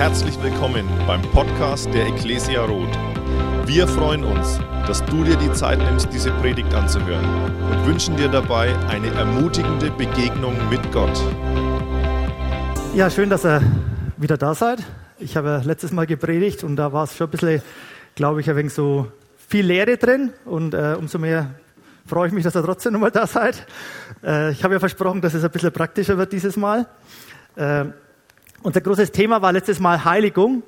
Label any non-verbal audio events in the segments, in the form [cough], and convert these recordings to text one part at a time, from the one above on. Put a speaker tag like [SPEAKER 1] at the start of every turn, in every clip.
[SPEAKER 1] Herzlich willkommen beim Podcast der Ecclesia Roth. Wir freuen uns, dass du dir die Zeit nimmst, diese Predigt anzuhören und wünschen dir dabei eine ermutigende Begegnung mit Gott.
[SPEAKER 2] Ja, schön, dass ihr wieder da seid. Ich habe letztes Mal gepredigt und da war es schon ein bisschen, glaube ich, ein wenig so viel Lehre drin und äh, umso mehr freue ich mich, dass ihr trotzdem nochmal da seid. Äh, ich habe ja versprochen, dass es ein bisschen praktischer wird dieses Mal. Äh, unser großes Thema war letztes Mal Heiligung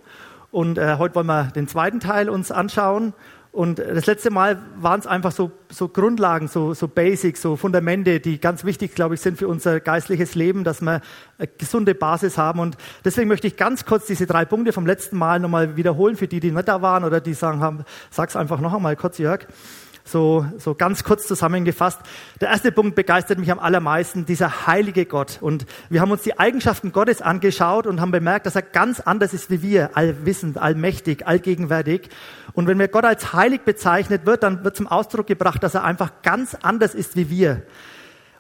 [SPEAKER 2] und äh, heute wollen wir den zweiten Teil uns anschauen. Und das letzte Mal waren es einfach so, so Grundlagen, so, so Basics, so Fundamente, die ganz wichtig, glaube ich, sind für unser geistliches Leben, dass wir eine gesunde Basis haben. Und deswegen möchte ich ganz kurz diese drei Punkte vom letzten Mal nochmal wiederholen für die, die nicht da waren oder die sagen haben, sag's einfach noch einmal kurz, Jörg so, so ganz kurz zusammengefasst. Der erste Punkt begeistert mich am allermeisten, dieser heilige Gott. Und wir haben uns die Eigenschaften Gottes angeschaut und haben bemerkt, dass er ganz anders ist wie wir, allwissend, allmächtig, allgegenwärtig. Und wenn mir Gott als heilig bezeichnet wird, dann wird zum Ausdruck gebracht, dass er einfach ganz anders ist wie wir.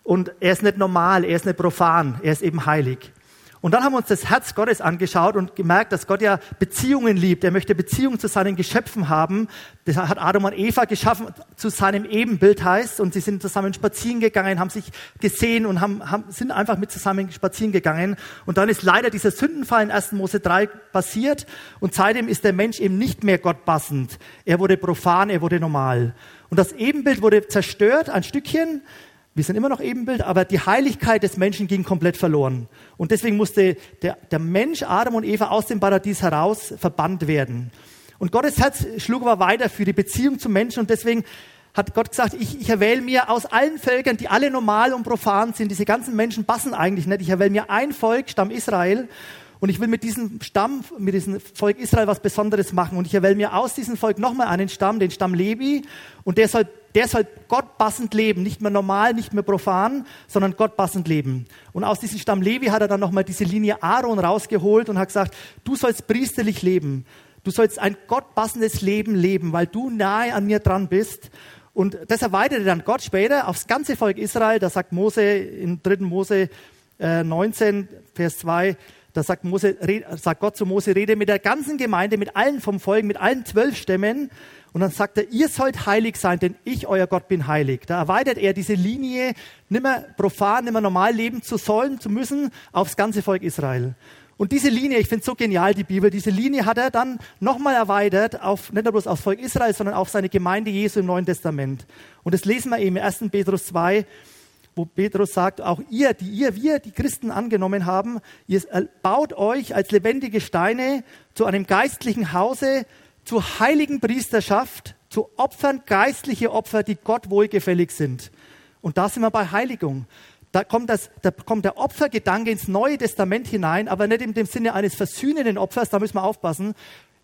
[SPEAKER 2] Und er ist nicht normal, er ist nicht profan, er ist eben heilig. Und dann haben wir uns das Herz Gottes angeschaut und gemerkt, dass Gott ja Beziehungen liebt. Er möchte Beziehungen zu seinen Geschöpfen haben. Das hat Adam und Eva geschaffen, zu seinem Ebenbild heißt. Und sie sind zusammen spazieren gegangen, haben sich gesehen und haben, haben, sind einfach mit zusammen spazieren gegangen. Und dann ist leider dieser Sündenfall in 1. Mose 3 passiert. Und seitdem ist der Mensch eben nicht mehr Gott passend. Er wurde profan, er wurde normal. Und das Ebenbild wurde zerstört, ein Stückchen. Wir sind immer noch Ebenbild, aber die Heiligkeit des Menschen ging komplett verloren. Und deswegen musste der, der Mensch, Adam und Eva, aus dem Paradies heraus verbannt werden. Und Gottes Herz schlug aber weiter für die Beziehung zum Menschen und deswegen hat Gott gesagt, ich, ich erwähle mir aus allen Völkern, die alle normal und profan sind, diese ganzen Menschen passen eigentlich nicht, ich erwähle mir ein Volk, Stamm Israel, und ich will mit diesem Stamm, mit diesem Volk Israel was Besonderes machen. Und ich erwähle mir aus diesem Volk nochmal einen Stamm, den Stamm Levi. Und der soll, der soll Gott passend leben. Nicht mehr normal, nicht mehr profan, sondern Gott passend leben. Und aus diesem Stamm Levi hat er dann nochmal diese Linie Aaron rausgeholt und hat gesagt, du sollst priesterlich leben. Du sollst ein gottpassendes Leben leben, weil du nahe an mir dran bist. Und das erweiterte dann Gott später aufs ganze Volk Israel. Da sagt Mose in 3. Mose äh, 19, Vers 2, da sagt, Mose, sagt Gott zu Mose, rede mit der ganzen Gemeinde, mit allen vom Volk, mit allen zwölf Stämmen. Und dann sagt er, ihr sollt heilig sein, denn ich, euer Gott, bin heilig. Da erweitert er diese Linie, nimmer profan, nimmer normal leben zu sollen, zu müssen, aufs ganze Volk Israel. Und diese Linie, ich finde so genial, die Bibel, diese Linie hat er dann nochmal erweitert, auf, nicht nur bloß aufs Volk Israel, sondern auf seine Gemeinde Jesu im Neuen Testament. Und das lesen wir eben im 1. Petrus 2, wo Petrus sagt, auch ihr, die ihr, wir, die Christen angenommen haben, ihr baut euch als lebendige Steine zu einem geistlichen Hause, zur heiligen Priesterschaft, zu Opfern, geistliche Opfer, die Gott wohlgefällig sind. Und da sind wir bei Heiligung. Da kommt, das, da kommt der Opfergedanke ins Neue Testament hinein, aber nicht in dem Sinne eines versöhnenden Opfers, da müssen wir aufpassen.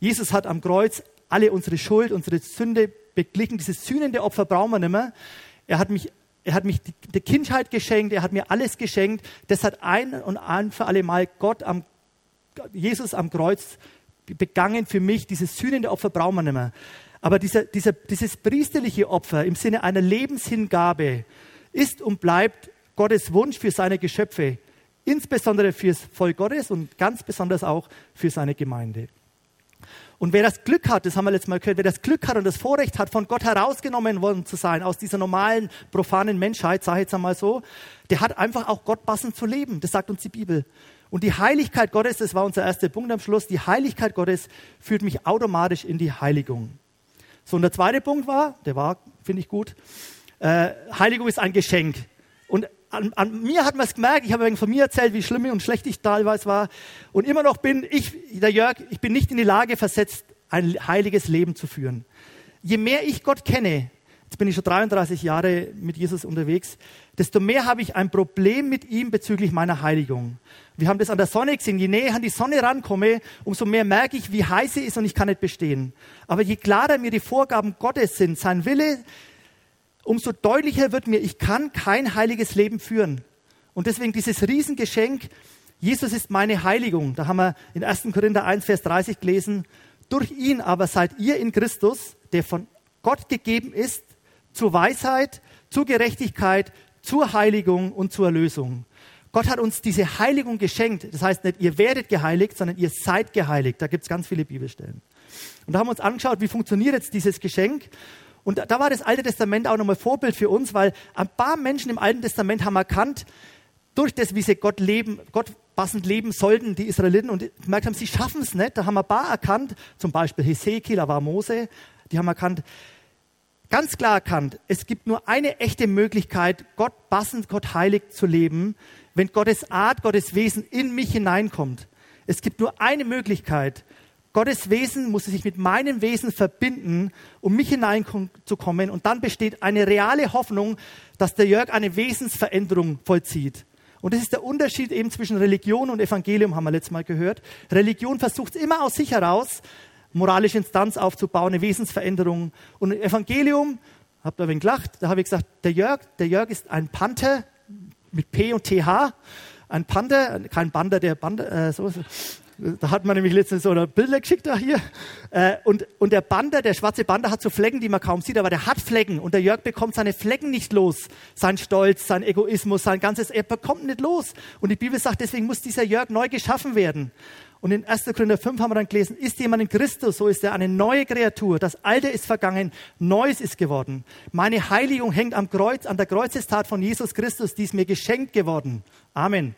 [SPEAKER 2] Jesus hat am Kreuz alle unsere Schuld, unsere Sünde beglichen. Dieses sühnende Opfer brauchen wir nicht mehr. Er hat mich er hat mich die, die Kindheit geschenkt, er hat mir alles geschenkt. Das hat ein und ein für alle Mal Gott am, Jesus am Kreuz begangen für mich. Dieses sühnende Opfer brauchen wir nicht mehr. Aber dieser, dieser, dieses priesterliche Opfer im Sinne einer Lebenshingabe ist und bleibt Gottes Wunsch für seine Geschöpfe, insbesondere fürs Volk Gottes und ganz besonders auch für seine Gemeinde. Und wer das Glück hat, das haben wir letztes Mal gehört, wer das Glück hat und das Vorrecht hat, von Gott herausgenommen worden zu sein, aus dieser normalen, profanen Menschheit, sage ich jetzt einmal so, der hat einfach auch Gott passend zu leben. Das sagt uns die Bibel. Und die Heiligkeit Gottes, das war unser erster Punkt am Schluss, die Heiligkeit Gottes führt mich automatisch in die Heiligung. So, und der zweite Punkt war, der war, finde ich gut, äh, Heiligung ist ein Geschenk. Und an, an mir hat man es gemerkt, ich habe von mir erzählt, wie schlimm und schlecht ich teilweise war. Und immer noch bin ich, der Jörg, ich bin nicht in die Lage versetzt, ein heiliges Leben zu führen. Je mehr ich Gott kenne, jetzt bin ich schon 33 Jahre mit Jesus unterwegs, desto mehr habe ich ein Problem mit ihm bezüglich meiner Heiligung. Wir haben das an der Sonne gesehen. Je näher ich an die Sonne rankomme, umso mehr merke ich, wie heiß sie ist und ich kann nicht bestehen. Aber je klarer mir die Vorgaben Gottes sind, sein Wille, umso deutlicher wird mir, ich kann kein heiliges Leben führen. Und deswegen dieses Riesengeschenk, Jesus ist meine Heiligung. Da haben wir in 1. Korinther 1, Vers 30 gelesen, durch ihn aber seid ihr in Christus, der von Gott gegeben ist, zur Weisheit, zur Gerechtigkeit, zur Heiligung und zur Erlösung. Gott hat uns diese Heiligung geschenkt. Das heißt nicht, ihr werdet geheiligt, sondern ihr seid geheiligt. Da gibt es ganz viele Bibelstellen. Und da haben wir uns angeschaut, wie funktioniert jetzt dieses Geschenk. Und da war das Alte Testament auch nochmal Vorbild für uns, weil ein paar Menschen im Alten Testament haben erkannt, durch das, wie sie Gott leben, Gott passend leben sollten, die Israeliten, und gemerkt haben, sie schaffen es nicht. Da haben ein paar erkannt, zum Beispiel Hesekiel, da war Mose, die haben erkannt, ganz klar erkannt, es gibt nur eine echte Möglichkeit, Gott passend, Gott heilig zu leben, wenn Gottes Art, Gottes Wesen in mich hineinkommt. Es gibt nur eine Möglichkeit. Gottes Wesen muss sich mit meinem Wesen verbinden, um mich hineinzukommen. Und dann besteht eine reale Hoffnung, dass der Jörg eine Wesensveränderung vollzieht. Und das ist der Unterschied eben zwischen Religion und Evangelium, haben wir letztes Mal gehört. Religion versucht immer aus sich heraus, moralische Instanz aufzubauen, eine Wesensveränderung. Und Evangelium, habt ihr ein wenig gelacht, da habe ich gesagt, der Jörg, der Jörg ist ein Panther mit P und TH, ein Panther, kein Bander, der Bander, äh, so, da hat man nämlich letztens so ein Bilder geschickt da hier. Äh, und, und der Bander, der schwarze Bander hat so Flecken, die man kaum sieht, aber der hat Flecken. Und der Jörg bekommt seine Flecken nicht los. Sein Stolz, sein Egoismus, sein ganzes, er bekommt nicht los. Und die Bibel sagt, deswegen muss dieser Jörg neu geschaffen werden. Und in 1. Korinther 5 haben wir dann gelesen, ist jemand in Christus, so ist er eine neue Kreatur. Das Alte ist vergangen, Neues ist geworden. Meine Heiligung hängt am Kreuz, an der Kreuzestat von Jesus Christus, die ist mir geschenkt geworden. Amen.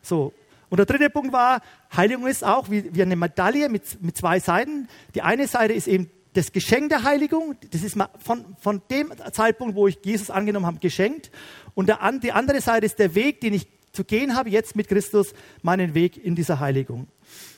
[SPEAKER 2] So, und der dritte Punkt war, Heiligung ist auch wie, wie eine Medaille mit, mit zwei Seiten. Die eine Seite ist eben das Geschenk der Heiligung. Das ist von, von dem Zeitpunkt, wo ich Jesus angenommen habe, geschenkt. Und der, die andere Seite ist der Weg, den ich zu gehen habe, jetzt mit Christus, meinen Weg in dieser Heiligung.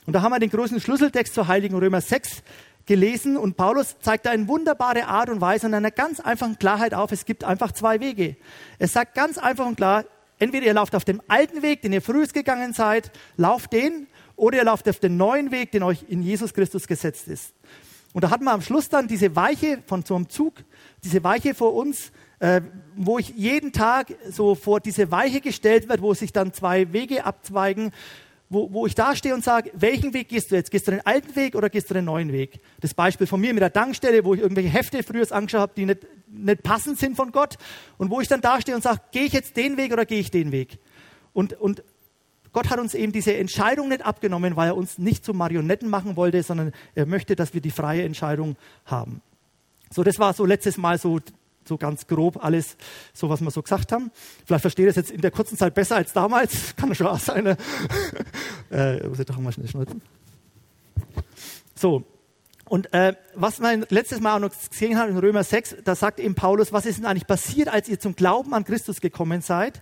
[SPEAKER 2] Und da haben wir den großen Schlüsseltext zur Heiligen Römer 6 gelesen und Paulus zeigt da in wunderbare Art und Weise und einer ganz einfachen Klarheit auf, es gibt einfach zwei Wege. Es sagt ganz einfach und klar, Entweder ihr lauft auf dem alten Weg, den ihr früher gegangen seid, lauft den, oder ihr lauft auf den neuen Weg, den euch in Jesus Christus gesetzt ist. Und da hat man am Schluss dann diese Weiche von so einem Zug, diese Weiche vor uns, äh, wo ich jeden Tag so vor diese Weiche gestellt wird, wo sich dann zwei Wege abzweigen wo, wo ich da stehe und sage, welchen Weg gehst du jetzt? Gehst du den alten Weg oder gehst du den neuen Weg? Das Beispiel von mir mit der Dankstelle, wo ich irgendwelche Hefte früher angeschaut habe, die nicht, nicht passend sind von Gott und wo ich dann da stehe und sage, gehe ich jetzt den Weg oder gehe ich den Weg? Und, und Gott hat uns eben diese Entscheidung nicht abgenommen, weil er uns nicht zu Marionetten machen wollte, sondern er möchte, dass wir die freie Entscheidung haben. So, das war so letztes Mal so so ganz grob alles, so was wir so gesagt haben. Vielleicht verstehe ich das jetzt in der kurzen Zeit besser als damals. [laughs] Kann schon auch sein. Ne? [laughs] äh, muss ich doch mal schnell schnitzen. So. Und äh, was wir letztes Mal auch noch gesehen haben in Römer 6, da sagt eben Paulus, was ist denn eigentlich passiert, als ihr zum Glauben an Christus gekommen seid?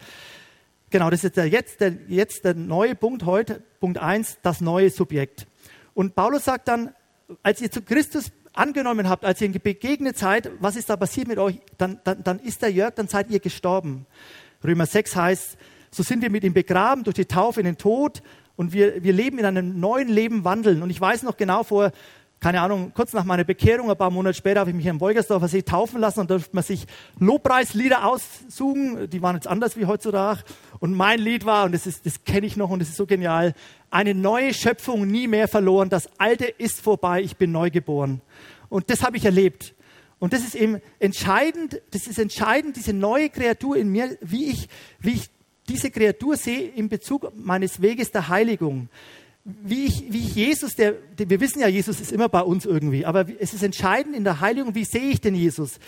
[SPEAKER 2] Genau, das ist der, jetzt, der, jetzt der neue Punkt heute, Punkt 1, das neue Subjekt. Und Paulus sagt dann, als ihr zu Christus angenommen habt, als ihr ihm begegnet seid, was ist da passiert mit euch, dann, dann, dann ist der Jörg, dann seid ihr gestorben. Römer 6 heißt, so sind wir mit ihm begraben durch die Taufe in den Tod und wir, wir leben in einem neuen Leben wandeln. Und ich weiß noch genau vor, keine Ahnung, kurz nach meiner Bekehrung, ein paar Monate später, habe ich mich in Wolgersdorfer See taufen lassen und durfte man sich Lobpreislieder aussuchen. Die waren jetzt anders wie heutzutage. Und mein Lied war, und das, das kenne ich noch und das ist so genial, eine neue Schöpfung nie mehr verloren. Das Alte ist vorbei, ich bin neu geboren. Und das habe ich erlebt. Und das ist eben entscheidend, das ist entscheidend, diese neue Kreatur in mir, wie ich, wie ich diese Kreatur sehe in Bezug meines Weges der Heiligung. Wie ich, wie ich Jesus, der, wir wissen ja, Jesus ist immer bei uns irgendwie, aber es ist entscheidend in der Heiligung, wie sehe ich denn Jesus?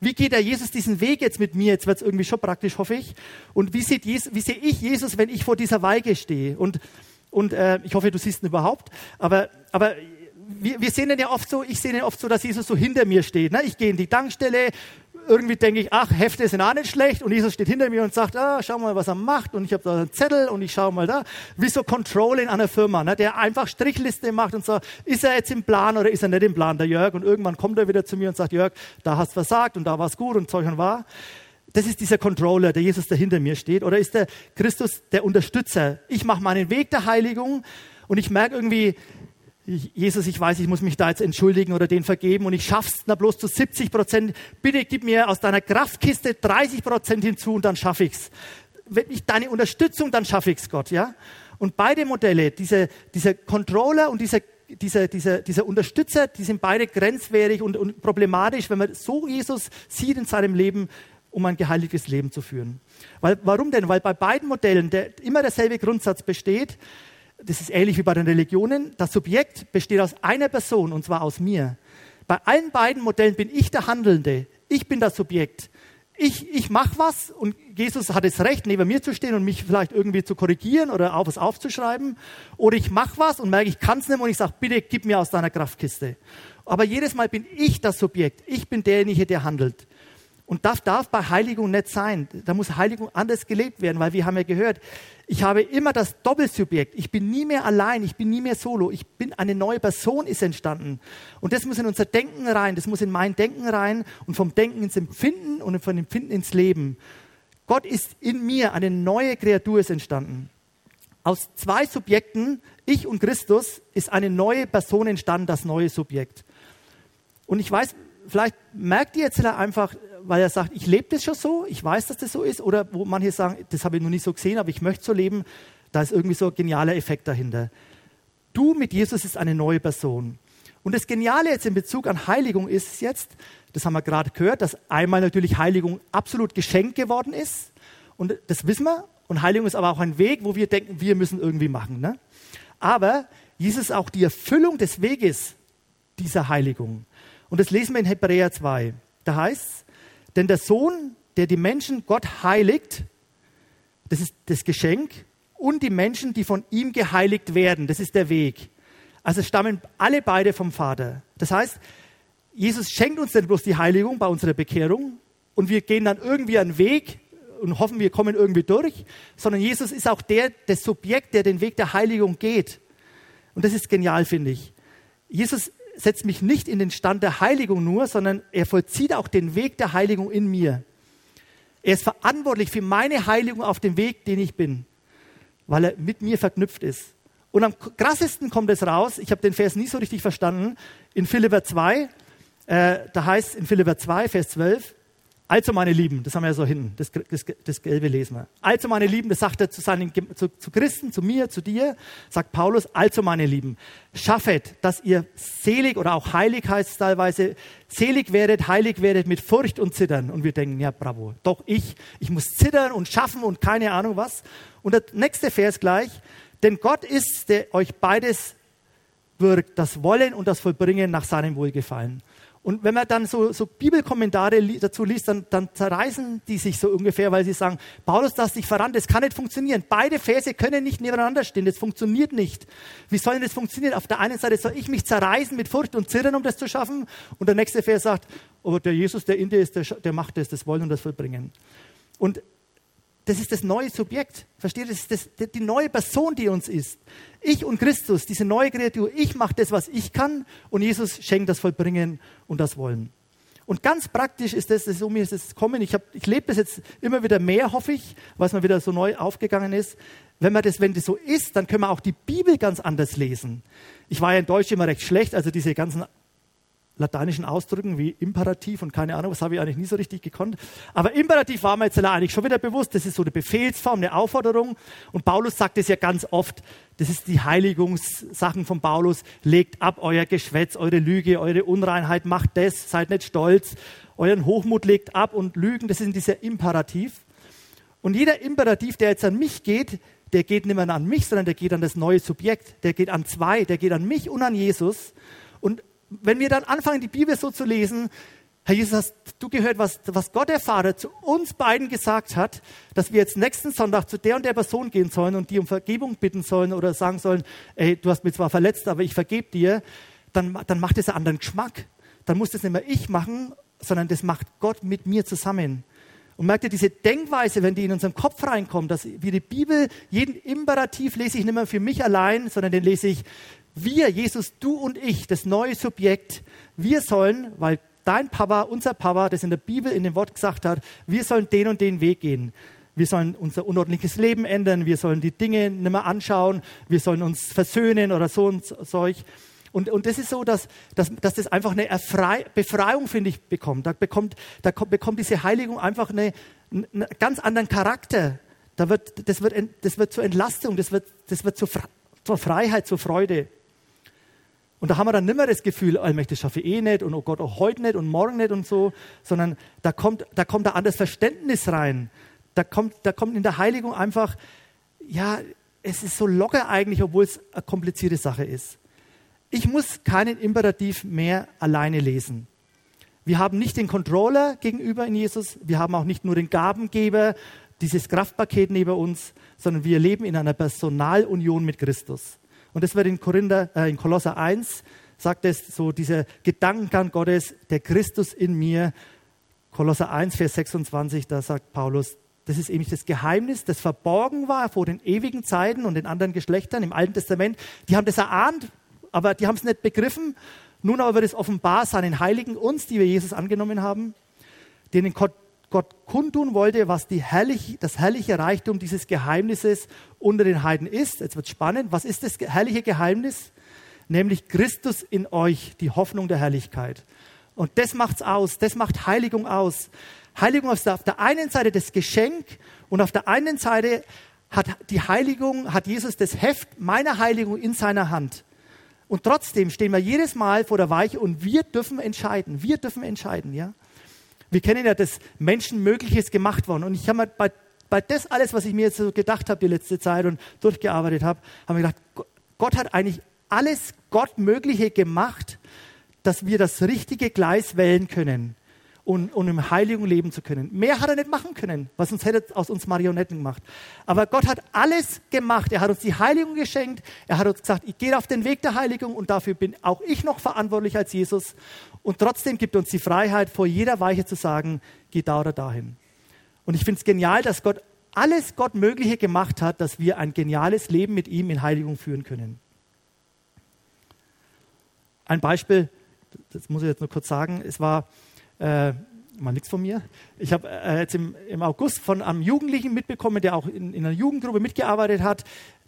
[SPEAKER 2] Wie geht der Jesus diesen Weg jetzt mit mir? Jetzt wird es irgendwie schon praktisch, hoffe ich. Und wie, sieht Jesus, wie sehe ich Jesus, wenn ich vor dieser Weige stehe? Und, und äh, ich hoffe, du siehst ihn überhaupt. Aber, aber wir, wir sehen den ja oft so, ich sehe den oft so, dass Jesus so hinter mir steht. Ne? Ich gehe in die Tankstelle, irgendwie denke ich, ach, Hefte sind auch nicht schlecht und Jesus steht hinter mir und sagt, ah, schau mal, was er macht und ich habe da einen Zettel und ich schaue mal da. Wie so Controlling an der Firma, ne? der einfach Strichliste macht und sagt, ist er jetzt im Plan oder ist er nicht im Plan, der Jörg? Und irgendwann kommt er wieder zu mir und sagt, Jörg, da hast du versagt und da war es gut und Zeug und wahr. Das ist dieser Controller, der Jesus, der hinter mir steht. Oder ist der Christus der Unterstützer? Ich mache meinen Weg der Heiligung und ich merke irgendwie, Jesus, ich weiß, ich muss mich da jetzt entschuldigen oder den vergeben und ich schaff's na bloß zu 70 Prozent. Bitte gib mir aus deiner Kraftkiste 30 Prozent hinzu und dann schaffe ich's. Wenn ich deine Unterstützung, dann schaffe ich's, Gott, ja? Und beide Modelle, diese, dieser Controller und dieser, dieser, dieser, dieser Unterstützer, die sind beide grenzwertig und, und problematisch, wenn man so Jesus sieht in seinem Leben um ein geheiligtes Leben zu führen. Weil, warum denn? Weil bei beiden Modellen der, immer derselbe Grundsatz besteht, das ist ähnlich wie bei den Religionen, das Subjekt besteht aus einer Person und zwar aus mir. Bei allen beiden Modellen bin ich der Handelnde, ich bin das Subjekt. Ich, ich mache was und Jesus hat das Recht, neben mir zu stehen und mich vielleicht irgendwie zu korrigieren oder auf was aufzuschreiben. Oder ich mache was und merke, ich kann es nicht mehr und ich sage, bitte gib mir aus deiner Kraftkiste. Aber jedes Mal bin ich das Subjekt. Ich bin derjenige, der handelt. Und das darf bei Heiligung nicht sein. Da muss Heiligung anders gelebt werden, weil wir haben ja gehört, ich habe immer das Doppelsubjekt. Ich bin nie mehr allein, ich bin nie mehr solo. Ich bin eine neue Person ist entstanden. Und das muss in unser Denken rein, das muss in mein Denken rein und vom Denken ins Empfinden und vom Empfinden ins Leben. Gott ist in mir, eine neue Kreatur ist entstanden. Aus zwei Subjekten, ich und Christus, ist eine neue Person entstanden, das neue Subjekt. Und ich weiß, vielleicht merkt ihr jetzt einfach, weil er sagt, ich lebe das schon so, ich weiß, dass das so ist, oder wo manche sagen, das habe ich noch nicht so gesehen, aber ich möchte so leben, da ist irgendwie so ein genialer Effekt dahinter. Du mit Jesus ist eine neue Person. Und das Geniale jetzt in Bezug an Heiligung ist jetzt, das haben wir gerade gehört, dass einmal natürlich Heiligung absolut geschenkt geworden ist. Und das wissen wir. Und Heiligung ist aber auch ein Weg, wo wir denken, wir müssen irgendwie machen. Ne? Aber Jesus ist auch die Erfüllung des Weges dieser Heiligung. Und das lesen wir in Hebräer 2. Da heißt es, denn der Sohn, der die Menschen Gott heiligt, das ist das Geschenk, und die Menschen, die von ihm geheiligt werden, das ist der Weg. Also stammen alle beide vom Vater. Das heißt, Jesus schenkt uns nicht bloß die Heiligung bei unserer Bekehrung und wir gehen dann irgendwie einen Weg und hoffen, wir kommen irgendwie durch, sondern Jesus ist auch der, das Subjekt, der den Weg der Heiligung geht. Und das ist genial, finde ich. Jesus setzt mich nicht in den Stand der Heiligung nur, sondern er vollzieht auch den Weg der Heiligung in mir. Er ist verantwortlich für meine Heiligung auf dem Weg, den ich bin, weil er mit mir verknüpft ist. Und am krassesten kommt es raus, ich habe den Vers nie so richtig verstanden, in Philipper 2, äh, da heißt in Philipper 2, Vers 12, also meine Lieben, das haben wir ja so hinten, das, das, das Gelbe lesen wir. Also meine Lieben, das sagt er zu, seinen, zu, zu Christen, zu mir, zu dir, sagt Paulus, also meine Lieben, schaffet, dass ihr selig oder auch heilig heißt es teilweise, selig werdet, heilig werdet mit Furcht und Zittern. Und wir denken, ja bravo, doch ich, ich muss zittern und schaffen und keine Ahnung was. Und der nächste Vers gleich, denn Gott ist, der euch beides wirkt, das Wollen und das Vollbringen nach seinem Wohlgefallen. Und wenn man dann so, so Bibelkommentare dazu liest, dann, dann, zerreißen die sich so ungefähr, weil sie sagen, Paulus, das dich voran, das kann nicht funktionieren. Beide Verse können nicht nebeneinander stehen, das funktioniert nicht. Wie soll denn das funktionieren? Auf der einen Seite soll ich mich zerreißen mit Furcht und Zittern, um das zu schaffen. Und der nächste Vers sagt, oh, der Jesus, der in dir ist, der, der macht das, das Wollen und das Vollbringen. Und das ist das neue Subjekt. Versteht? Das ist das, die neue Person, die uns ist. Ich und Christus, diese neue Kreatur. Ich mache das, was ich kann und Jesus schenkt das Vollbringen und das Wollen. Und ganz praktisch ist das, so mir ist es kommen. Ich, ich lebe das jetzt immer wieder mehr, hoffe ich, was mir wieder so neu aufgegangen ist. Wenn man das, wenn das so ist, dann können wir auch die Bibel ganz anders lesen. Ich war ja in Deutsch immer recht schlecht, also diese ganzen lateinischen Ausdrücken wie Imperativ und keine Ahnung, was habe ich eigentlich nie so richtig gekonnt. Aber Imperativ war mir jetzt eigentlich schon wieder bewusst, das ist so eine Befehlsform, eine Aufforderung. Und Paulus sagt es ja ganz oft, das ist die Heiligungssachen von Paulus, legt ab euer Geschwätz, eure Lüge, eure Unreinheit, macht das, seid nicht stolz, euren Hochmut legt ab und Lügen, das ist dieser Imperativ. Und jeder Imperativ, der jetzt an mich geht, der geht nicht mehr an mich, sondern der geht an das neue Subjekt, der geht an zwei, der geht an mich und an Jesus. Wenn wir dann anfangen, die Bibel so zu lesen, Herr Jesus, hast du gehört, was, was Gott der Vater zu uns beiden gesagt hat, dass wir jetzt nächsten Sonntag zu der und der Person gehen sollen und die um Vergebung bitten sollen oder sagen sollen, ey, du hast mich zwar verletzt, aber ich vergebe dir, dann, dann macht es einen anderen Geschmack. Dann muss das nicht mehr ich machen, sondern das macht Gott mit mir zusammen. Und merkt ihr, diese Denkweise, wenn die in unseren Kopf reinkommt, dass wir die Bibel, jeden Imperativ lese ich nicht mehr für mich allein, sondern den lese ich wir, Jesus, du und ich, das neue Subjekt, wir sollen, weil dein Papa, unser Papa, das in der Bibel in dem Wort gesagt hat, wir sollen den und den Weg gehen. Wir sollen unser unordentliches Leben ändern, wir sollen die Dinge nicht mehr anschauen, wir sollen uns versöhnen oder so und solch. Und, und das ist so, dass, dass, dass das einfach eine Erfrei Befreiung, finde ich, bekommt. Da bekommt, da bekommt diese Heiligung einfach eine, einen ganz anderen Charakter. Da wird, das, wird, das wird zur Entlastung, das wird, das wird zur, zur Freiheit, zur Freude. Und da haben wir dann nicht mehr das Gefühl, allmächtig schaffe ich eh nicht und oh Gott, auch heute nicht und morgen nicht und so, sondern da kommt, da kommt ein anderes Verständnis rein. Da kommt, da kommt in der Heiligung einfach, ja, es ist so locker eigentlich, obwohl es eine komplizierte Sache ist. Ich muss keinen Imperativ mehr alleine lesen. Wir haben nicht den Controller gegenüber in Jesus, wir haben auch nicht nur den Gabengeber, dieses Kraftpaket neben uns, sondern wir leben in einer Personalunion mit Christus. Und das wird in, Korinther, äh, in Kolosser 1, sagt es so, dieser Gedankengang Gottes, der Christus in mir. Kolosser 1, Vers 26, da sagt Paulus, das ist eben das Geheimnis, das verborgen war vor den ewigen Zeiten und den anderen Geschlechtern im Alten Testament. Die haben das erahnt, aber die haben es nicht begriffen. Nun aber wird es offenbar seinen Heiligen, uns, die wir Jesus angenommen haben, denen Gott, Gott kundtun wollte, was herrlich, das herrliche Reichtum dieses Geheimnisses unter den Heiden ist. Jetzt wird spannend. Was ist das herrliche Geheimnis? Nämlich Christus in euch, die Hoffnung der Herrlichkeit. Und das macht's aus. Das macht Heiligung aus. Heiligung ist auf der einen Seite das Geschenk und auf der einen Seite hat die Heiligung, hat Jesus das Heft meiner Heiligung in seiner Hand. Und trotzdem stehen wir jedes Mal vor der Weiche und wir dürfen entscheiden. Wir dürfen entscheiden, ja. Wir kennen ja, dass Menschen Mögliches gemacht worden. Und ich habe mir bei, bei das alles, was ich mir jetzt so gedacht habe die letzte Zeit und durchgearbeitet habe, habe ich gedacht, Gott hat eigentlich alles Gott Mögliche gemacht, dass wir das richtige Gleis wählen können und, und im Heiligen leben zu können. Mehr hat er nicht machen können, was uns hätte aus uns Marionetten gemacht. Aber Gott hat alles gemacht. Er hat uns die Heiligung geschenkt. Er hat uns gesagt, ich gehe auf den Weg der Heiligung und dafür bin auch ich noch verantwortlich als Jesus. Und trotzdem gibt uns die Freiheit, vor jeder Weiche zu sagen, geh da oder dahin. Und ich finde es genial, dass Gott alles Gott Mögliche gemacht hat, dass wir ein geniales Leben mit ihm in Heiligung führen können. Ein Beispiel, das muss ich jetzt nur kurz sagen, es war äh, mal nichts von mir. Ich habe äh, jetzt im, im, August von einem Jugendlichen mitbekommen, der auch in, in, einer Jugendgruppe mitgearbeitet hat,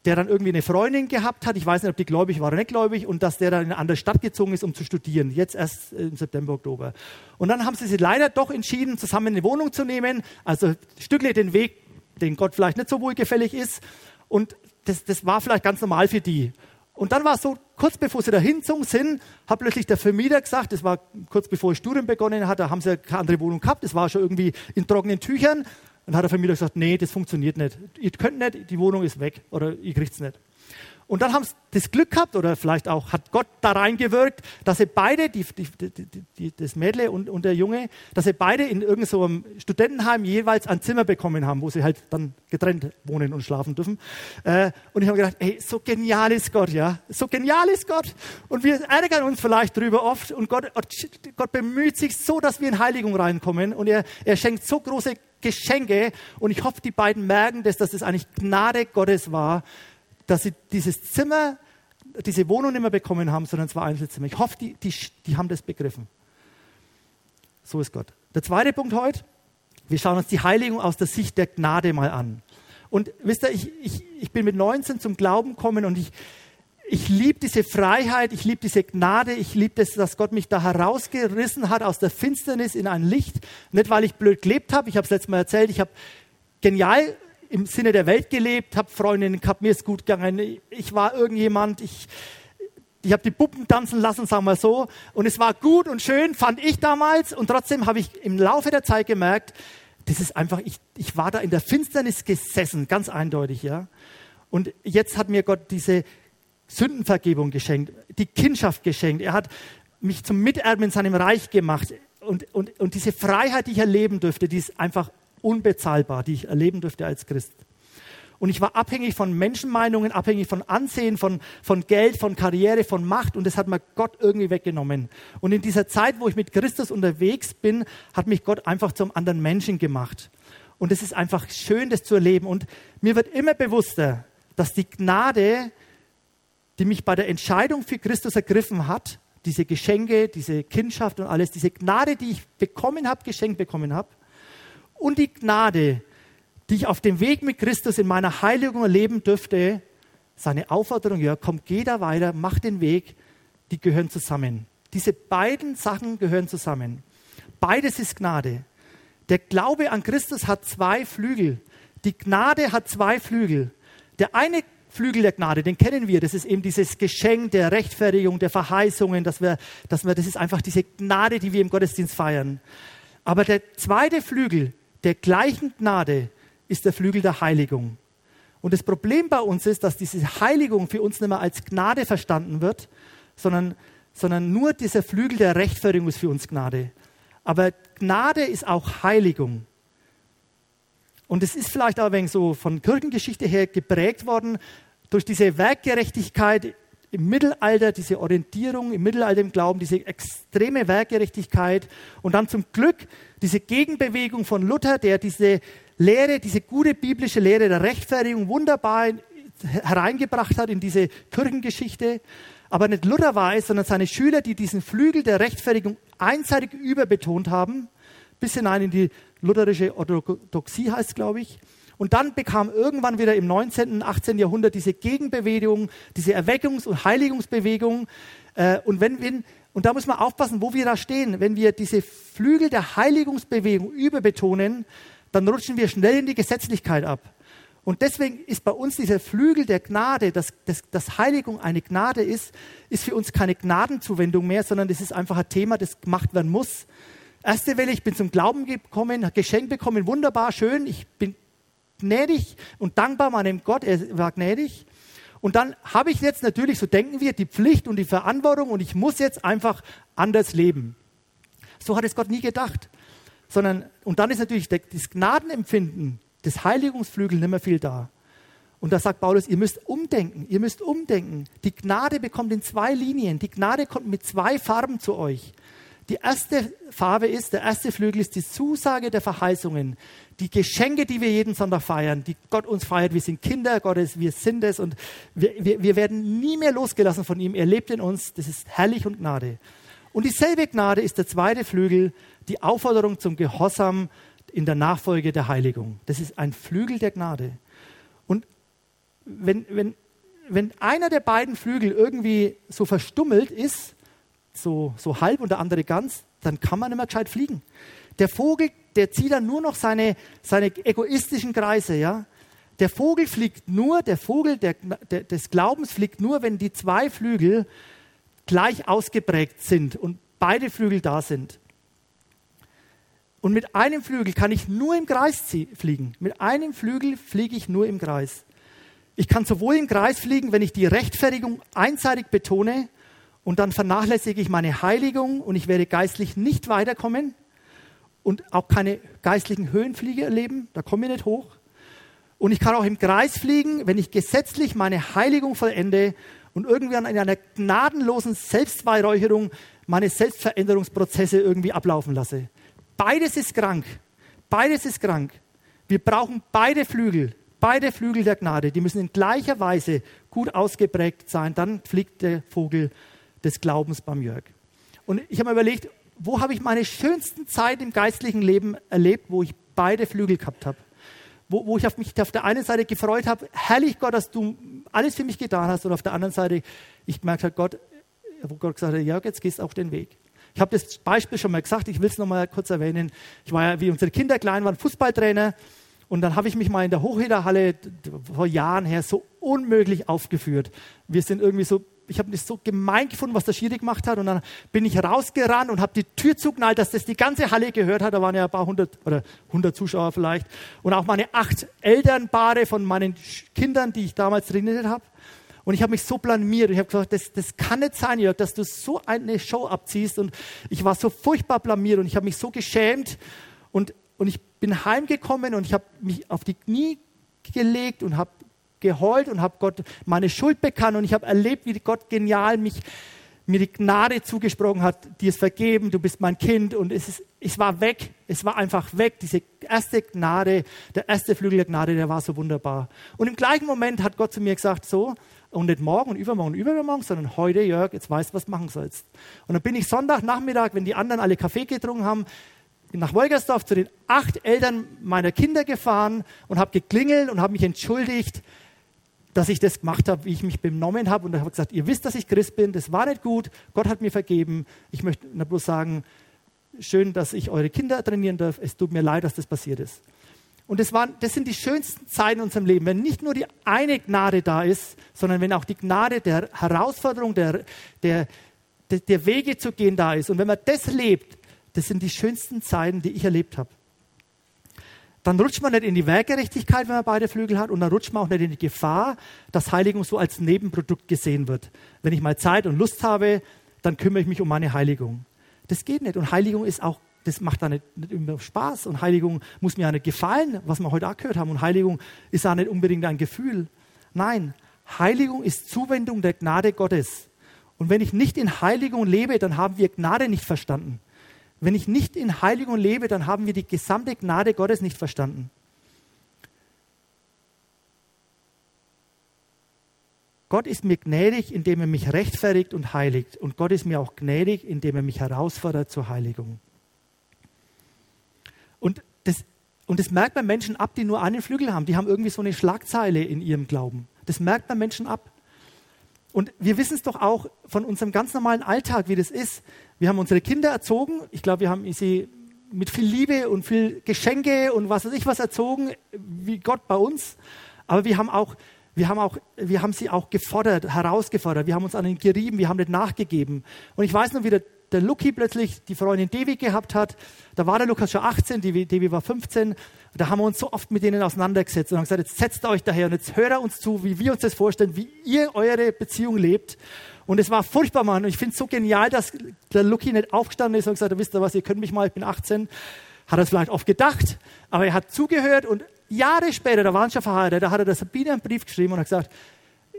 [SPEAKER 2] der dann irgendwie eine Freundin gehabt hat. Ich weiß nicht, ob die gläubig war oder nicht gläubig und dass der dann in eine andere Stadt gezogen ist, um zu studieren. Jetzt erst im September, Oktober. Und dann haben sie sich leider doch entschieden, zusammen eine Wohnung zu nehmen. Also Stückle den Weg, den Gott vielleicht nicht so wohlgefällig ist. Und das, das war vielleicht ganz normal für die. Und dann war es so, kurz bevor sie da hinzogen sind, hat plötzlich der Vermieter gesagt, das war kurz bevor ich Studium begonnen hatte, da haben sie keine andere Wohnung gehabt, das war schon irgendwie in trockenen Tüchern. Dann hat der Vermieter gesagt, nee, das funktioniert nicht. Ihr könnt nicht, die Wohnung ist weg oder ihr kriegt es nicht. Und dann haben sie das Glück gehabt, oder vielleicht auch hat Gott da reingewirkt, dass sie beide, die, die, die, das Mädle und, und, der Junge, dass sie beide in irgendeinem so Studentenheim jeweils ein Zimmer bekommen haben, wo sie halt dann getrennt wohnen und schlafen dürfen. Äh, und ich habe gedacht, ey, so genial ist Gott, ja. So genial ist Gott. Und wir ärgern uns vielleicht drüber oft. Und Gott, Gott bemüht sich so, dass wir in Heiligung reinkommen. Und er, er schenkt so große Geschenke. Und ich hoffe, die beiden merken das, dass das eigentlich Gnade Gottes war, dass sie dieses Zimmer, diese Wohnung nicht mehr bekommen haben, sondern zwei Einzelzimmer. Ich hoffe, die, die, die haben das begriffen. So ist Gott. Der zweite Punkt heute, wir schauen uns die Heiligung aus der Sicht der Gnade mal an. Und wisst ihr, ich, ich, ich bin mit 19 zum Glauben gekommen und ich, ich liebe diese Freiheit, ich liebe diese Gnade, ich liebe das, dass Gott mich da herausgerissen hat aus der Finsternis in ein Licht. Nicht, weil ich blöd gelebt habe, ich habe es letztes Mal erzählt, ich habe genial im Sinne der Welt gelebt, habe Freundinnen gehabt, mir ist gut gegangen, ich war irgendjemand, ich, ich habe die Puppen tanzen lassen, sagen wir so. Und es war gut und schön, fand ich damals. Und trotzdem habe ich im Laufe der Zeit gemerkt, das ist einfach, ich, ich war da in der Finsternis gesessen, ganz eindeutig, ja. Und jetzt hat mir Gott diese Sündenvergebung geschenkt, die Kindschaft geschenkt. Er hat mich zum Miterben in seinem Reich gemacht. Und, und, und diese Freiheit, die ich erleben dürfte, die ist einfach unbezahlbar, die ich erleben durfte als Christ. Und ich war abhängig von Menschenmeinungen, abhängig von Ansehen, von, von Geld, von Karriere, von Macht. Und das hat mir Gott irgendwie weggenommen. Und in dieser Zeit, wo ich mit Christus unterwegs bin, hat mich Gott einfach zum anderen Menschen gemacht. Und es ist einfach schön, das zu erleben. Und mir wird immer bewusster, dass die Gnade, die mich bei der Entscheidung für Christus ergriffen hat, diese Geschenke, diese Kindschaft und alles, diese Gnade, die ich bekommen habe, geschenkt bekommen habe, und die Gnade, die ich auf dem Weg mit Christus in meiner Heiligung erleben dürfte, seine Aufforderung, ja, komm, geh da weiter, mach den Weg, die gehören zusammen. Diese beiden Sachen gehören zusammen. Beides ist Gnade. Der Glaube an Christus hat zwei Flügel. Die Gnade hat zwei Flügel. Der eine Flügel der Gnade, den kennen wir. Das ist eben dieses Geschenk der Rechtfertigung, der Verheißungen, dass wir, dass wir, das ist einfach diese Gnade, die wir im Gottesdienst feiern. Aber der zweite Flügel der gleichen Gnade ist der Flügel der Heiligung. Und das Problem bei uns ist, dass diese Heiligung für uns nicht mehr als Gnade verstanden wird, sondern, sondern nur dieser Flügel der Rechtfertigung ist für uns Gnade. Aber Gnade ist auch Heiligung. Und es ist vielleicht auch ein wenig so von Kirchengeschichte her geprägt worden durch diese Werkgerechtigkeit im Mittelalter, diese Orientierung im Mittelalter im Glauben, diese extreme Werkgerechtigkeit und dann zum Glück diese Gegenbewegung von Luther, der diese Lehre, diese gute biblische Lehre der Rechtfertigung wunderbar hereingebracht hat in diese Kirchengeschichte. Aber nicht Luther war es, sondern seine Schüler, die diesen Flügel der Rechtfertigung einseitig überbetont haben, bis hinein in die lutherische Orthodoxie heißt, glaube ich. Und dann bekam irgendwann wieder im 19., und 18. Jahrhundert diese Gegenbewegung, diese Erweckungs- und Heiligungsbewegung. Äh, und, wenn, wenn, und da muss man aufpassen, wo wir da stehen. Wenn wir diese Flügel der Heiligungsbewegung überbetonen, dann rutschen wir schnell in die Gesetzlichkeit ab. Und deswegen ist bei uns dieser Flügel der Gnade, dass, dass, dass Heiligung eine Gnade ist, ist für uns keine Gnadenzuwendung mehr, sondern das ist einfach ein Thema, das gemacht werden muss. Erste Welle, ich bin zum Glauben gekommen, Geschenk bekommen, wunderbar, schön, ich bin gnädig und dankbar meinem Gott, er war gnädig. Und dann habe ich jetzt natürlich, so denken wir, die Pflicht und die Verantwortung und ich muss jetzt einfach anders leben. So hat es Gott nie gedacht. Sondern, und dann ist natürlich das Gnadenempfinden, das Heiligungsflügel nicht mehr viel da. Und da sagt Paulus, ihr müsst umdenken, ihr müsst umdenken. Die Gnade bekommt in zwei Linien. Die Gnade kommt mit zwei Farben zu euch. Die erste Farbe ist, der erste Flügel ist die Zusage der Verheißungen. Die Geschenke, die wir jeden Sonntag feiern, die Gott uns feiert. Wir sind Kinder Gottes, wir sind es und wir, wir, wir werden nie mehr losgelassen von ihm. Er lebt in uns. Das ist herrlich und Gnade. Und dieselbe Gnade ist der zweite Flügel, die Aufforderung zum Gehorsam in der Nachfolge der Heiligung. Das ist ein Flügel der Gnade. Und wenn, wenn, wenn einer der beiden Flügel irgendwie so verstummelt ist, so, so halb und der andere ganz, dann kann man nicht mehr gescheit fliegen. Der Vogel, der zieht dann nur noch seine, seine egoistischen Kreise, ja. Der Vogel fliegt nur, der Vogel der, der, des Glaubens fliegt nur, wenn die zwei Flügel gleich ausgeprägt sind und beide Flügel da sind. Und mit einem Flügel kann ich nur im Kreis fliegen. Mit einem Flügel fliege ich nur im Kreis. Ich kann sowohl im Kreis fliegen, wenn ich die Rechtfertigung einseitig betone, und dann vernachlässige ich meine Heiligung und ich werde geistlich nicht weiterkommen und auch keine geistlichen Höhenfliege erleben, da komme ich nicht hoch. Und ich kann auch im Kreis fliegen, wenn ich gesetzlich meine Heiligung vollende und irgendwann in einer gnadenlosen Selbstweihräucherung meine Selbstveränderungsprozesse irgendwie ablaufen lasse. Beides ist krank. Beides ist krank. Wir brauchen beide Flügel, beide Flügel der Gnade. Die müssen in gleicher Weise gut ausgeprägt sein. Dann fliegt der Vogel des Glaubens beim Jörg. Und ich habe mir überlegt, wo habe ich meine schönsten Zeit im geistlichen Leben erlebt, wo ich beide Flügel gehabt habe. Wo, wo ich auf mich auf der einen Seite gefreut habe, herrlich Gott, dass du alles für mich getan hast, und auf der anderen Seite, ich gemerkt habe, Gott, wo Gott gesagt hat, Jörg, jetzt gehst du auch den Weg. Ich habe das Beispiel schon mal gesagt, ich will es noch mal kurz erwähnen. Ich war ja, wie unsere Kinder klein waren, Fußballtrainer. Und dann habe ich mich mal in der Hochhederhalle vor Jahren her so unmöglich aufgeführt. Wir sind irgendwie so ich habe das so gemein gefunden, was der Schiri gemacht hat. Und dann bin ich rausgerannt und habe die Tür zugeknallt, dass das die ganze Halle gehört hat. Da waren ja ein paar hundert oder hundert Zuschauer vielleicht. Und auch meine acht Elternpaare von meinen Kindern, die ich damals trainiert habe. Und ich habe mich so blamiert. Ich habe gesagt, das, das kann nicht sein, Jörg, dass du so eine Show abziehst. Und ich war so furchtbar blamiert und ich habe mich so geschämt. Und, und ich bin heimgekommen und ich habe mich auf die Knie gelegt und habe geheult und habe Gott meine Schuld bekannt und ich habe erlebt, wie Gott genial mich mir die Gnade zugesprochen hat, dir ist vergeben, du bist mein Kind und es, ist, es war weg, es war einfach weg, diese erste Gnade, der erste Flügel der Gnade, der war so wunderbar. Und im gleichen Moment hat Gott zu mir gesagt, so, und nicht morgen und übermorgen und übermorgen, sondern heute, Jörg, jetzt weißt du, was machen sollst. Und dann bin ich Sonntagnachmittag, wenn die anderen alle Kaffee getrunken haben, nach Wolgersdorf zu den acht Eltern meiner Kinder gefahren und habe geklingelt und habe mich entschuldigt, dass ich das gemacht habe, wie ich mich benommen habe. Und habe gesagt, ihr wisst, dass ich Christ bin, das war nicht gut, Gott hat mir vergeben. Ich möchte nur bloß sagen, schön, dass ich eure Kinder trainieren darf. Es tut mir leid, dass das passiert ist. Und das, waren, das sind die schönsten Zeiten in unserem Leben, wenn nicht nur die eine Gnade da ist, sondern wenn auch die Gnade der Herausforderung, der, der, der, der Wege zu gehen da ist. Und wenn man das lebt, das sind die schönsten Zeiten, die ich erlebt habe. Dann rutscht man nicht in die Werkgerechtigkeit, wenn man beide Flügel hat, und dann rutscht man auch nicht in die Gefahr, dass Heiligung so als Nebenprodukt gesehen wird. Wenn ich mal Zeit und Lust habe, dann kümmere ich mich um meine Heiligung. Das geht nicht. Und Heiligung ist auch das macht da nicht, nicht immer Spaß. Und Heiligung muss mir auch nicht gefallen, was wir heute auch gehört haben. Und Heiligung ist auch nicht unbedingt ein Gefühl. Nein, Heiligung ist Zuwendung der Gnade Gottes. Und wenn ich nicht in Heiligung lebe, dann haben wir Gnade nicht verstanden. Wenn ich nicht in Heiligung lebe, dann haben wir die gesamte Gnade Gottes nicht verstanden. Gott ist mir gnädig, indem er mich rechtfertigt und heiligt. Und Gott ist mir auch gnädig, indem er mich herausfordert zur Heiligung. Und das, und das merkt man Menschen ab, die nur einen Flügel haben. Die haben irgendwie so eine Schlagzeile in ihrem Glauben. Das merkt man Menschen ab. Und wir wissen es doch auch von unserem ganz normalen Alltag, wie das ist. Wir haben unsere Kinder erzogen. Ich glaube, wir haben sie mit viel Liebe und viel Geschenke und was weiß ich was erzogen, wie Gott bei uns. Aber wir haben auch, wir haben auch, wir haben sie auch gefordert, herausgefordert. Wir haben uns an ihnen gerieben, wir haben nicht nachgegeben. Und ich weiß noch, wie der der Lucky plötzlich die Freundin Devi gehabt hat. Da war der Lukas schon 18, die Devi war 15. Da haben wir uns so oft mit denen auseinandergesetzt und haben gesagt, jetzt setzt euch daher und jetzt hört uns zu, wie wir uns das vorstellen, wie ihr eure Beziehung lebt. Und es war furchtbar, Mann. Und ich finde es so genial, dass der Lucky nicht aufgestanden ist und gesagt hat, wisst ihr was, ihr könnt mich mal, ich bin 18. Hat er es vielleicht oft gedacht, aber er hat zugehört und Jahre später, da waren schon verheiratet, da hat er der Sabine einen Brief geschrieben und hat gesagt,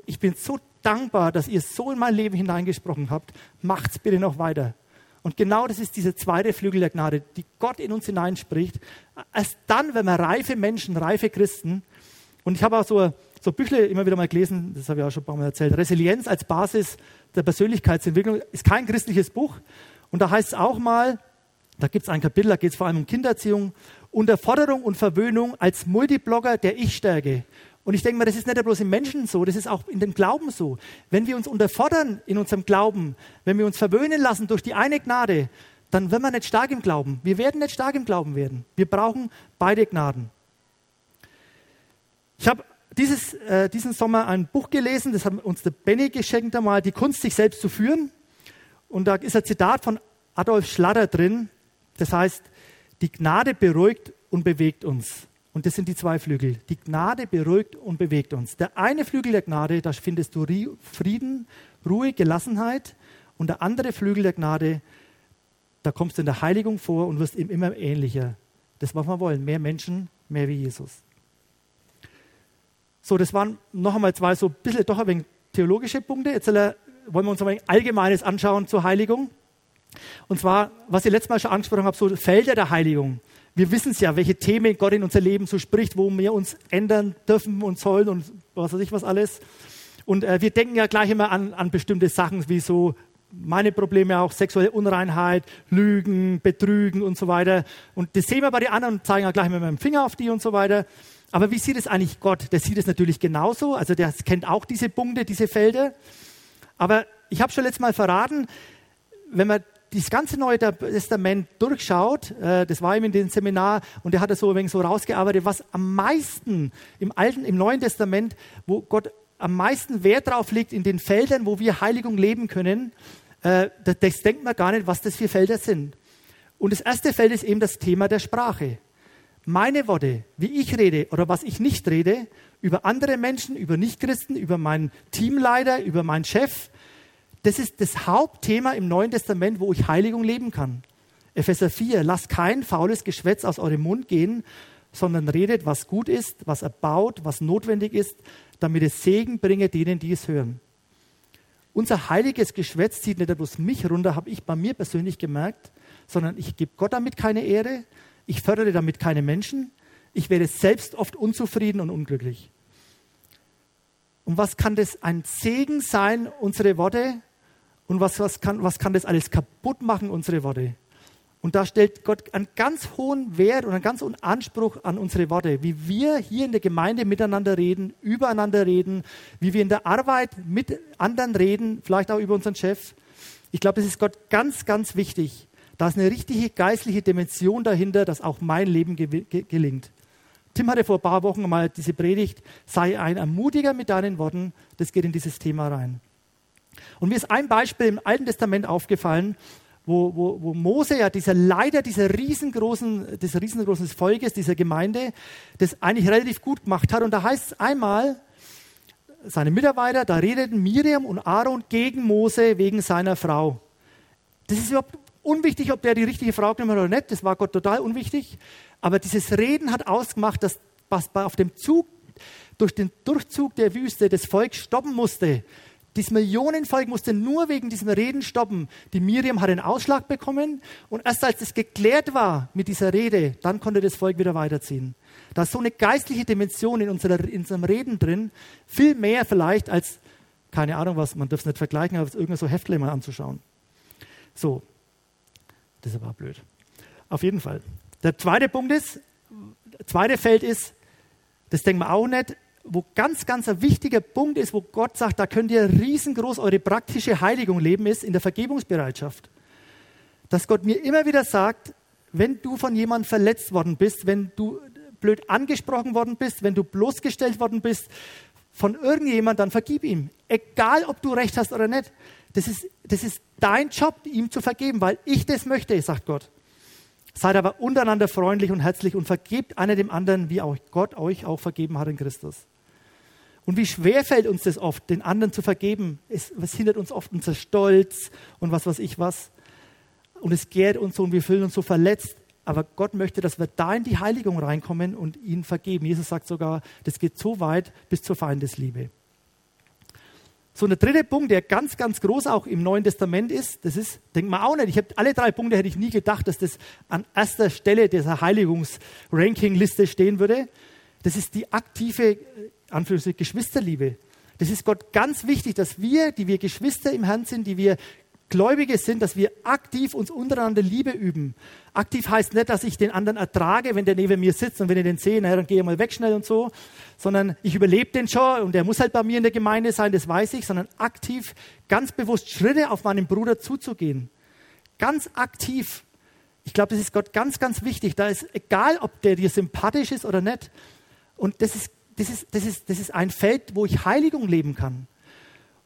[SPEAKER 2] ich bin so dankbar, dass ihr so in mein Leben hineingesprochen habt. Macht's bitte noch weiter. Und genau das ist dieser zweite Flügel der Gnade, die Gott in uns hineinspricht. Erst dann, wenn wir reife Menschen, reife Christen, und ich habe auch so, so Büchle immer wieder mal gelesen, das habe ich auch schon ein paar Mal erzählt, Resilienz als Basis der Persönlichkeitsentwicklung ist kein christliches Buch. Und da heißt es auch mal, da gibt es ein Kapitel, da geht es vor allem um Kindererziehung, Unterforderung und Verwöhnung als Multiblogger der Ich-Stärke. Und ich denke mal, das ist nicht bloß im Menschen so, das ist auch in dem Glauben so. Wenn wir uns unterfordern in unserem Glauben, wenn wir uns verwöhnen lassen durch die eine Gnade, dann werden wir nicht stark im Glauben. Wir werden nicht stark im Glauben werden. Wir brauchen beide Gnaden. Ich habe dieses, äh, diesen Sommer ein Buch gelesen, das hat uns der Benny geschenkt einmal, Die Kunst, sich selbst zu führen. Und da ist ein Zitat von Adolf Schlatter drin, das heißt, die Gnade beruhigt und bewegt uns. Und das sind die zwei Flügel. Die Gnade beruhigt und bewegt uns. Der eine Flügel der Gnade, da findest du Frieden, Ruhe, Gelassenheit. Und der andere Flügel der Gnade, da kommst du in der Heiligung vor und wirst ihm immer ähnlicher. Das, was wir wollen. Mehr Menschen, mehr wie Jesus. So, das waren noch einmal zwei so ein bisschen doch ein wenig theologische Punkte. Jetzt wollen wir uns ein Allgemeines anschauen zur Heiligung. Und zwar, was ich letztes Mal schon angesprochen habe, so Felder der Heiligung wir wissen es ja, welche Themen Gott in unser Leben so spricht, wo wir uns ändern dürfen und sollen und was weiß ich was alles. Und äh, wir denken ja gleich immer an, an bestimmte Sachen, wie so meine Probleme auch, sexuelle Unreinheit, Lügen, Betrügen und so weiter. Und das sehen wir bei den anderen und zeigen ja gleich mit dem Finger auf die und so weiter. Aber wie sieht es eigentlich Gott? Der sieht es natürlich genauso. Also der kennt auch diese Punkte, diese Felder. Aber ich habe schon letztes Mal verraten, wenn man das ganze Neue Testament durchschaut, äh, das war ihm in dem Seminar und er hat das so ein so rausgearbeitet, was am meisten im Alten, im Neuen Testament, wo Gott am meisten Wert drauf legt in den Feldern, wo wir Heiligung leben können, äh, das, das denkt man gar nicht, was das für Felder sind. Und das erste Feld ist eben das Thema der Sprache. Meine Worte, wie ich rede oder was ich nicht rede, über andere Menschen, über Nichtchristen, über meinen Teamleiter, über meinen Chef, das ist das Hauptthema im Neuen Testament, wo ich Heiligung leben kann. Epheser 4, lasst kein faules Geschwätz aus eurem Mund gehen, sondern redet, was gut ist, was erbaut, was notwendig ist, damit es Segen bringe denen, die es hören. Unser heiliges Geschwätz zieht nicht bloß mich runter, habe ich bei mir persönlich gemerkt, sondern ich gebe Gott damit keine Ehre, ich fördere damit keine Menschen, ich werde selbst oft unzufrieden und unglücklich. Und was kann das ein Segen sein, unsere Worte, und was, was, kann, was kann das alles kaputt machen, unsere Worte? Und da stellt Gott einen ganz hohen Wert und einen ganz hohen Anspruch an unsere Worte, wie wir hier in der Gemeinde miteinander reden, übereinander reden, wie wir in der Arbeit mit anderen reden, vielleicht auch über unseren Chef. Ich glaube, das ist Gott ganz, ganz wichtig. Da ist eine richtige geistliche Dimension dahinter, dass auch mein Leben ge gelingt. Tim hatte vor ein paar Wochen mal diese Predigt, sei ein Ermutiger mit deinen Worten, das geht in dieses Thema rein. Und mir ist ein Beispiel im Alten Testament aufgefallen, wo, wo, wo Mose ja dieser Leiter dieser riesengroßen, des riesengroßen Volkes, dieser Gemeinde, das eigentlich relativ gut gemacht hat. Und da heißt es einmal, seine Mitarbeiter, da redeten Miriam und Aaron gegen Mose wegen seiner Frau. Das ist überhaupt unwichtig, ob der die richtige Frau genommen hat oder nicht. Das war Gott total unwichtig. Aber dieses Reden hat ausgemacht, dass was auf dem Zug, durch den Durchzug der Wüste das Volk stoppen musste. Dieses Millionenvolk musste nur wegen diesem Reden stoppen. Die Miriam hat einen Ausschlag bekommen und erst als es geklärt war mit dieser Rede, dann konnte das Volk wieder weiterziehen. Da ist so eine geistliche Dimension in, unserer, in unserem Reden drin, viel mehr vielleicht als, keine Ahnung was, man darf es nicht vergleichen, aber irgendein so Heftle mal anzuschauen. So, das aber blöd. Auf jeden Fall. Der zweite Punkt ist, zweite Feld ist, das denken wir auch nicht, wo ganz, ganz ein wichtiger Punkt ist, wo Gott sagt, da könnt ihr riesengroß eure praktische Heiligung leben, ist in der Vergebungsbereitschaft. Dass Gott mir immer wieder sagt, wenn du von jemandem verletzt worden bist, wenn du blöd angesprochen worden bist, wenn du bloßgestellt worden bist von irgendjemand, dann vergib ihm. Egal, ob du recht hast oder nicht. Das ist, das ist dein Job, ihm zu vergeben, weil ich das möchte, sagt Gott. Seid aber untereinander freundlich und herzlich und vergebt einer dem anderen, wie auch Gott euch auch vergeben hat in Christus. Und wie schwer fällt uns das oft, den anderen zu vergeben? Es, es hindert uns oft unser Stolz und was weiß ich was. Und es gärt uns so und wir fühlen uns so verletzt. Aber Gott möchte, dass wir da in die Heiligung reinkommen und ihn vergeben. Jesus sagt sogar, das geht so weit bis zur Feindesliebe. So ein dritter Punkt, der ganz, ganz groß auch im Neuen Testament ist, das ist, denkt man auch nicht, ich habe alle drei Punkte hätte ich nie gedacht, dass das an erster Stelle dieser Heiligungs-Ranking-Liste stehen würde. Das ist die aktive, Anführungszeichen, Geschwisterliebe. Das ist Gott ganz wichtig, dass wir, die wir Geschwister im Herrn sind, die wir Gläubige sind, dass wir aktiv uns untereinander Liebe üben. Aktiv heißt nicht, dass ich den anderen ertrage, wenn der neben mir sitzt und wenn ich den sehe, naja, dann gehe ich mal weg schnell und so, sondern ich überlebe den schon und der muss halt bei mir in der Gemeinde sein, das weiß ich, sondern aktiv, ganz bewusst Schritte auf meinen Bruder zuzugehen. Ganz aktiv. Ich glaube, das ist Gott ganz, ganz wichtig. Da ist egal, ob der dir sympathisch ist oder nicht. Und das ist, das ist, das ist, das ist ein Feld, wo ich Heiligung leben kann.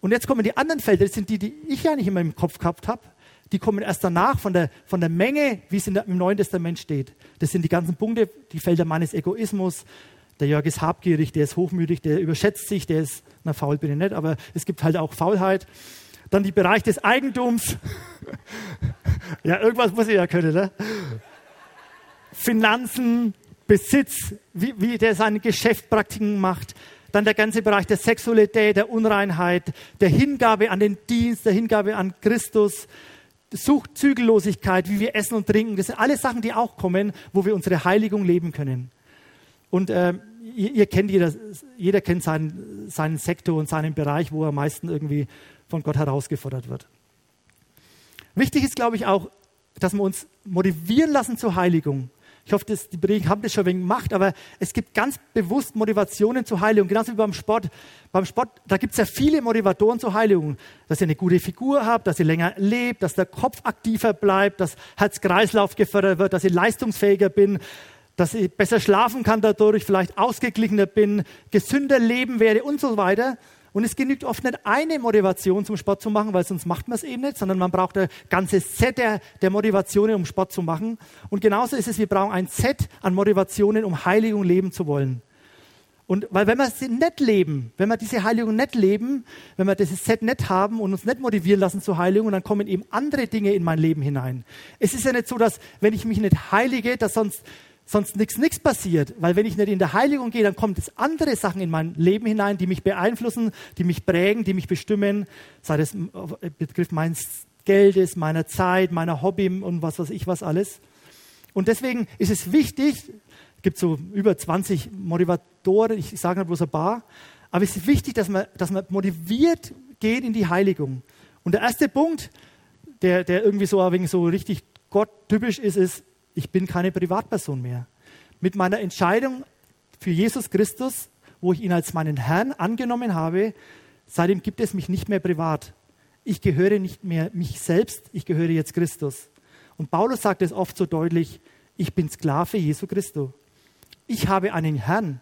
[SPEAKER 2] Und jetzt kommen die anderen Felder, das sind die, die ich ja nicht in meinem Kopf gehabt habe. Die kommen erst danach von der, von der Menge, wie es der, im Neuen Testament steht. Das sind die ganzen Punkte, die Felder meines Egoismus. Der Jörg ist habgierig, der ist hochmütig, der überschätzt sich, der ist, na faul bin ich nicht, aber es gibt halt auch Faulheit. Dann die Bereich des Eigentums. [laughs] ja, irgendwas muss ich ja können, ne? Finanzen, Besitz, wie, wie der seine Geschäftspraktiken macht. Dann der ganze Bereich der Sexualität, der Unreinheit, der Hingabe an den Dienst, der Hingabe an Christus, Sucht, Zügellosigkeit, wie wir essen und trinken. Das sind alles Sachen, die auch kommen, wo wir unsere Heiligung leben können. Und äh, ihr, ihr, kennt jeder, jeder kennt seinen, seinen Sektor und seinen Bereich, wo er am meisten irgendwie von Gott herausgefordert wird. Wichtig ist, glaube ich, auch, dass wir uns motivieren lassen zur Heiligung. Ich hoffe, dass die Prediger haben das schon wenig gemacht, aber es gibt ganz bewusst Motivationen zur Heilung. Genauso wie beim Sport. Beim Sport, da gibt es ja viele Motivatoren zur Heilung. Dass ihr eine gute Figur habt, dass ihr länger lebt, dass der Kopf aktiver bleibt, dass Herz-Kreislauf gefördert wird, dass ich leistungsfähiger bin, dass ich besser schlafen kann dadurch, vielleicht ausgeglichener bin, gesünder leben werde und so weiter. Und es genügt oft nicht eine Motivation zum Sport zu machen, weil sonst macht man es eben nicht, sondern man braucht ein ganzes Set der, der Motivationen, um Sport zu machen. Und genauso ist es, wir brauchen ein Set an Motivationen, um Heiligung leben zu wollen. Und weil wenn wir sie nicht leben, wenn wir diese Heiligung nicht leben, wenn wir dieses Set nicht haben und uns nicht motivieren lassen zur Heiligung, dann kommen eben andere Dinge in mein Leben hinein. Es ist ja nicht so, dass wenn ich mich nicht heilige, dass sonst sonst nichts nichts passiert, weil wenn ich nicht in der Heiligung gehe, dann kommt es andere Sachen in mein Leben hinein, die mich beeinflussen, die mich prägen, die mich bestimmen, sei das betrifft meines Geldes, meiner Zeit, meiner Hobby und was weiß ich was alles. Und deswegen ist es wichtig, es gibt so über 20 Motivatoren, ich sage nur bloß ein paar, aber es ist wichtig, dass man, dass man motiviert geht in die Heiligung. Und der erste Punkt, der, der irgendwie so, wenig so richtig Gott-typisch ist, ist, ich bin keine Privatperson mehr. Mit meiner Entscheidung für Jesus Christus, wo ich ihn als meinen Herrn angenommen habe, seitdem gibt es mich nicht mehr privat. Ich gehöre nicht mehr mich selbst, ich gehöre jetzt Christus. Und Paulus sagt es oft so deutlich, ich bin Sklave Jesu Christus. Ich habe einen Herrn.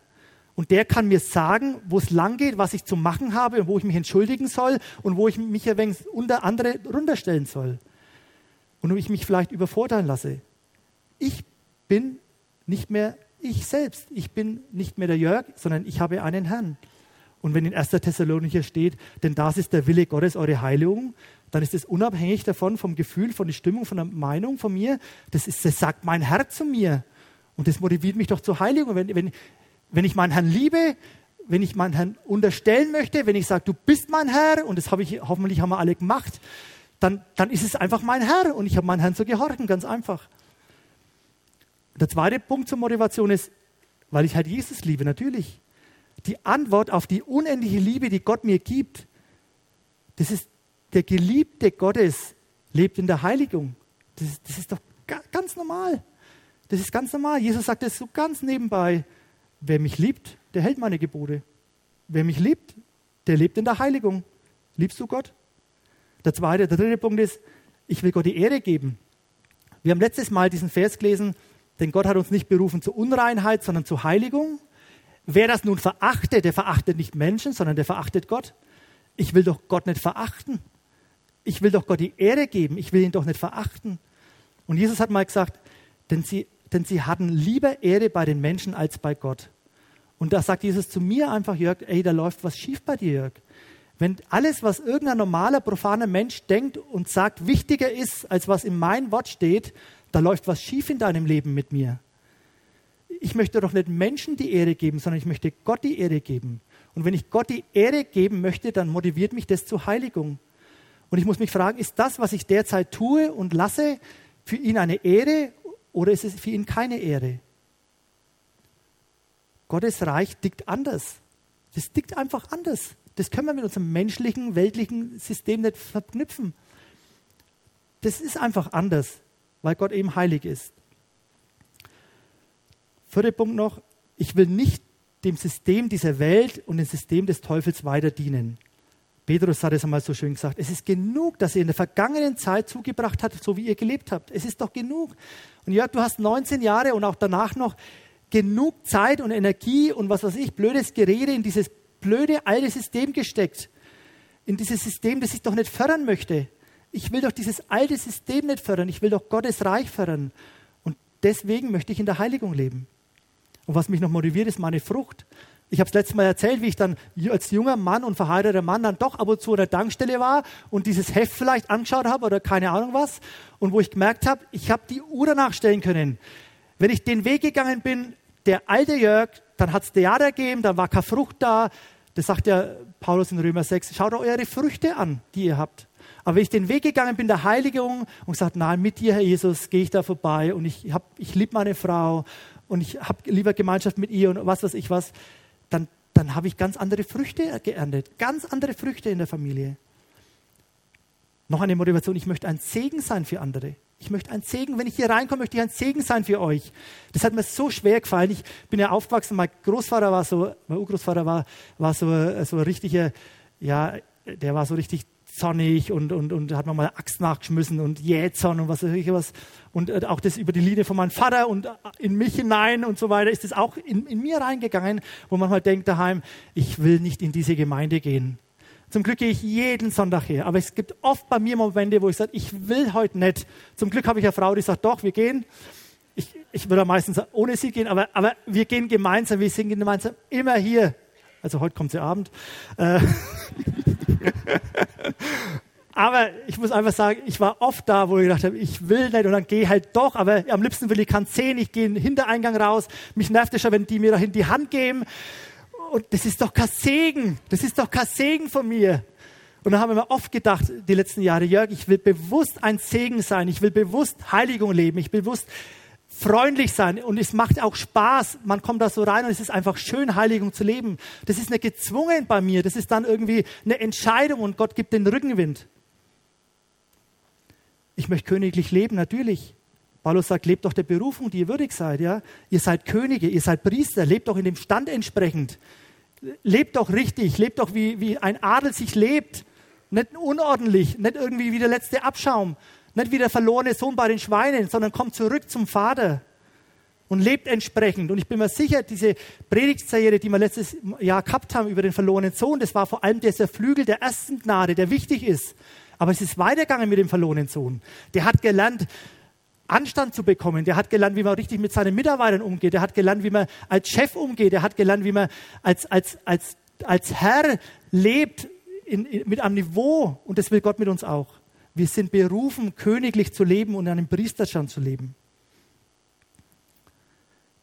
[SPEAKER 2] Und der kann mir sagen, wo es lang geht, was ich zu machen habe und wo ich mich entschuldigen soll und wo ich mich ein wenig unter andere runterstellen soll. Und wo ich mich vielleicht überfordern lasse. Ich bin nicht mehr ich selbst. Ich bin nicht mehr der Jörg, sondern ich habe einen Herrn. Und wenn in 1. Thessalonicher steht, denn das ist der Wille Gottes, eure Heiligung, dann ist es unabhängig davon, vom Gefühl, von der Stimmung, von der Meinung von mir. Das, ist, das sagt mein Herr zu mir. Und das motiviert mich doch zur Heiligung. Wenn, wenn, wenn ich meinen Herrn liebe, wenn ich meinen Herrn unterstellen möchte, wenn ich sage, du bist mein Herr, und das habe ich, hoffentlich haben wir alle gemacht, dann, dann ist es einfach mein Herr und ich habe meinen Herrn zu gehorchen, ganz einfach. Der zweite Punkt zur Motivation ist, weil ich halt Jesus liebe, natürlich. Die Antwort auf die unendliche Liebe, die Gott mir gibt, das ist der Geliebte Gottes lebt in der Heiligung. Das ist, das ist doch ganz normal. Das ist ganz normal. Jesus sagt es so ganz nebenbei. Wer mich liebt, der hält meine Gebote. Wer mich liebt, der lebt in der Heiligung. Liebst du Gott? Der zweite, der dritte Punkt ist, ich will Gott die Ehre geben. Wir haben letztes Mal diesen Vers gelesen, denn Gott hat uns nicht berufen zur Unreinheit, sondern zur Heiligung. Wer das nun verachtet, der verachtet nicht Menschen, sondern der verachtet Gott. Ich will doch Gott nicht verachten. Ich will doch Gott die Ehre geben. Ich will ihn doch nicht verachten. Und Jesus hat mal gesagt, denn sie, denn sie hatten lieber Ehre bei den Menschen als bei Gott. Und da sagt Jesus zu mir einfach, Jörg, ey, da läuft was schief bei dir, Jörg. Wenn alles, was irgendein normaler, profaner Mensch denkt und sagt, wichtiger ist, als was in meinem Wort steht, da läuft was schief in deinem Leben mit mir. Ich möchte doch nicht Menschen die Ehre geben, sondern ich möchte Gott die Ehre geben. Und wenn ich Gott die Ehre geben möchte, dann motiviert mich das zur Heiligung. Und ich muss mich fragen, ist das, was ich derzeit tue und lasse, für ihn eine Ehre oder ist es für ihn keine Ehre? Gottes Reich dickt anders. Das dickt einfach anders. Das können wir mit unserem menschlichen, weltlichen System nicht verknüpfen. Das ist einfach anders weil Gott eben heilig ist. Vierter Punkt noch, ich will nicht dem System dieser Welt und dem System des Teufels weiter dienen. Petrus hat es einmal so schön gesagt, es ist genug, dass ihr in der vergangenen Zeit zugebracht habt, so wie ihr gelebt habt. Es ist doch genug. Und Jörg, du hast 19 Jahre und auch danach noch genug Zeit und Energie und was weiß ich, blödes Gerede in dieses blöde alte System gesteckt. In dieses System, das ich doch nicht fördern möchte. Ich will doch dieses alte System nicht fördern. Ich will doch Gottes Reich fördern. Und deswegen möchte ich in der Heiligung leben. Und was mich noch motiviert, ist meine Frucht. Ich habe es letztes Mal erzählt, wie ich dann als junger Mann und verheirateter Mann dann doch ab und zu an der Tankstelle war und dieses Heft vielleicht angeschaut habe oder keine Ahnung was. Und wo ich gemerkt habe, ich habe die Uhr danach stellen können. Wenn ich den Weg gegangen bin, der alte Jörg, dann hat es Theater gegeben, dann war keine Frucht da. Das sagt ja Paulus in Römer 6. Schaut eure Früchte an, die ihr habt. Aber wenn ich den Weg gegangen bin der Heiligung und gesagt, nein, mit dir, Herr Jesus, gehe ich da vorbei und ich, ich liebe meine Frau und ich habe lieber Gemeinschaft mit ihr und was weiß ich was, dann, dann habe ich ganz andere Früchte geerntet, ganz andere Früchte in der Familie. Noch eine Motivation, ich möchte ein Segen sein für andere. Ich möchte ein Segen, wenn ich hier reinkomme, möchte ich ein Segen sein für euch. Das hat mir so schwer gefallen. Ich bin ja aufgewachsen, mein Großvater war so, mein Urgroßvater war, war so, so ein richtiger, ja, der war so richtig zornig und, und, und hat mir mal Axt nachgeschmissen und Jähzorn und was weiß ich was. Und äh, auch das über die Linie von meinem Vater und äh, in mich hinein und so weiter ist das auch in, in mir reingegangen, wo man mal denkt daheim, ich will nicht in diese Gemeinde gehen. Zum Glück gehe ich jeden Sonntag her. Aber es gibt oft bei mir Momente, wo ich sage, ich will heute nicht. Zum Glück habe ich eine Frau, die sagt, doch, wir gehen. Ich, ich würde meistens ohne sie gehen, aber, aber wir gehen gemeinsam, wir singen gemeinsam immer hier. Also heute kommt sie Abend. Äh, [laughs] [laughs] aber ich muss einfach sagen, ich war oft da, wo ich gedacht habe, ich will nicht und dann gehe halt doch, aber am liebsten will ich keinen sehen, ich gehe in den Hintereingang raus. Mich nervt es schon, wenn die mir dahin die Hand geben. Und das ist doch kein Segen, das ist doch kein Segen von mir. Und dann haben wir oft gedacht, die letzten Jahre, Jörg, ich will bewusst ein Segen sein, ich will bewusst Heiligung leben, ich will bewusst freundlich sein und es macht auch Spaß. Man kommt da so rein und es ist einfach schön, Heiligung zu leben. Das ist nicht gezwungen bei mir, das ist dann irgendwie eine Entscheidung und Gott gibt den Rückenwind. Ich möchte königlich leben, natürlich. Paulus sagt, lebt doch der Berufung, die ihr würdig seid. Ja? Ihr seid Könige, ihr seid Priester, lebt doch in dem Stand entsprechend. Lebt doch richtig, lebt doch wie, wie ein Adel sich lebt. Nicht unordentlich, nicht irgendwie wie der letzte Abschaum, nicht wie der verlorene Sohn bei den Schweinen, sondern komm zurück zum Vater. und lebt entsprechend. Und ich bin mir sicher, diese Predigtserie, die wir letztes Jahr gehabt haben über den verlorenen Sohn, das war vor allem dieser Flügel der ersten Gnade, der wichtig ist. Aber es ist weitergegangen mit dem verlorenen Sohn. Der hat gelernt, Anstand zu bekommen. Der hat gelernt, wie man richtig mit seinen Mitarbeitern umgeht. Der hat gelernt, wie man als Chef umgeht. Der hat gelernt, wie man als, als, als, als Herr lebt in, in, mit einem Niveau. Und das will Gott mit uns auch. Wir sind berufen, königlich zu leben und in einem Priesterstand zu leben.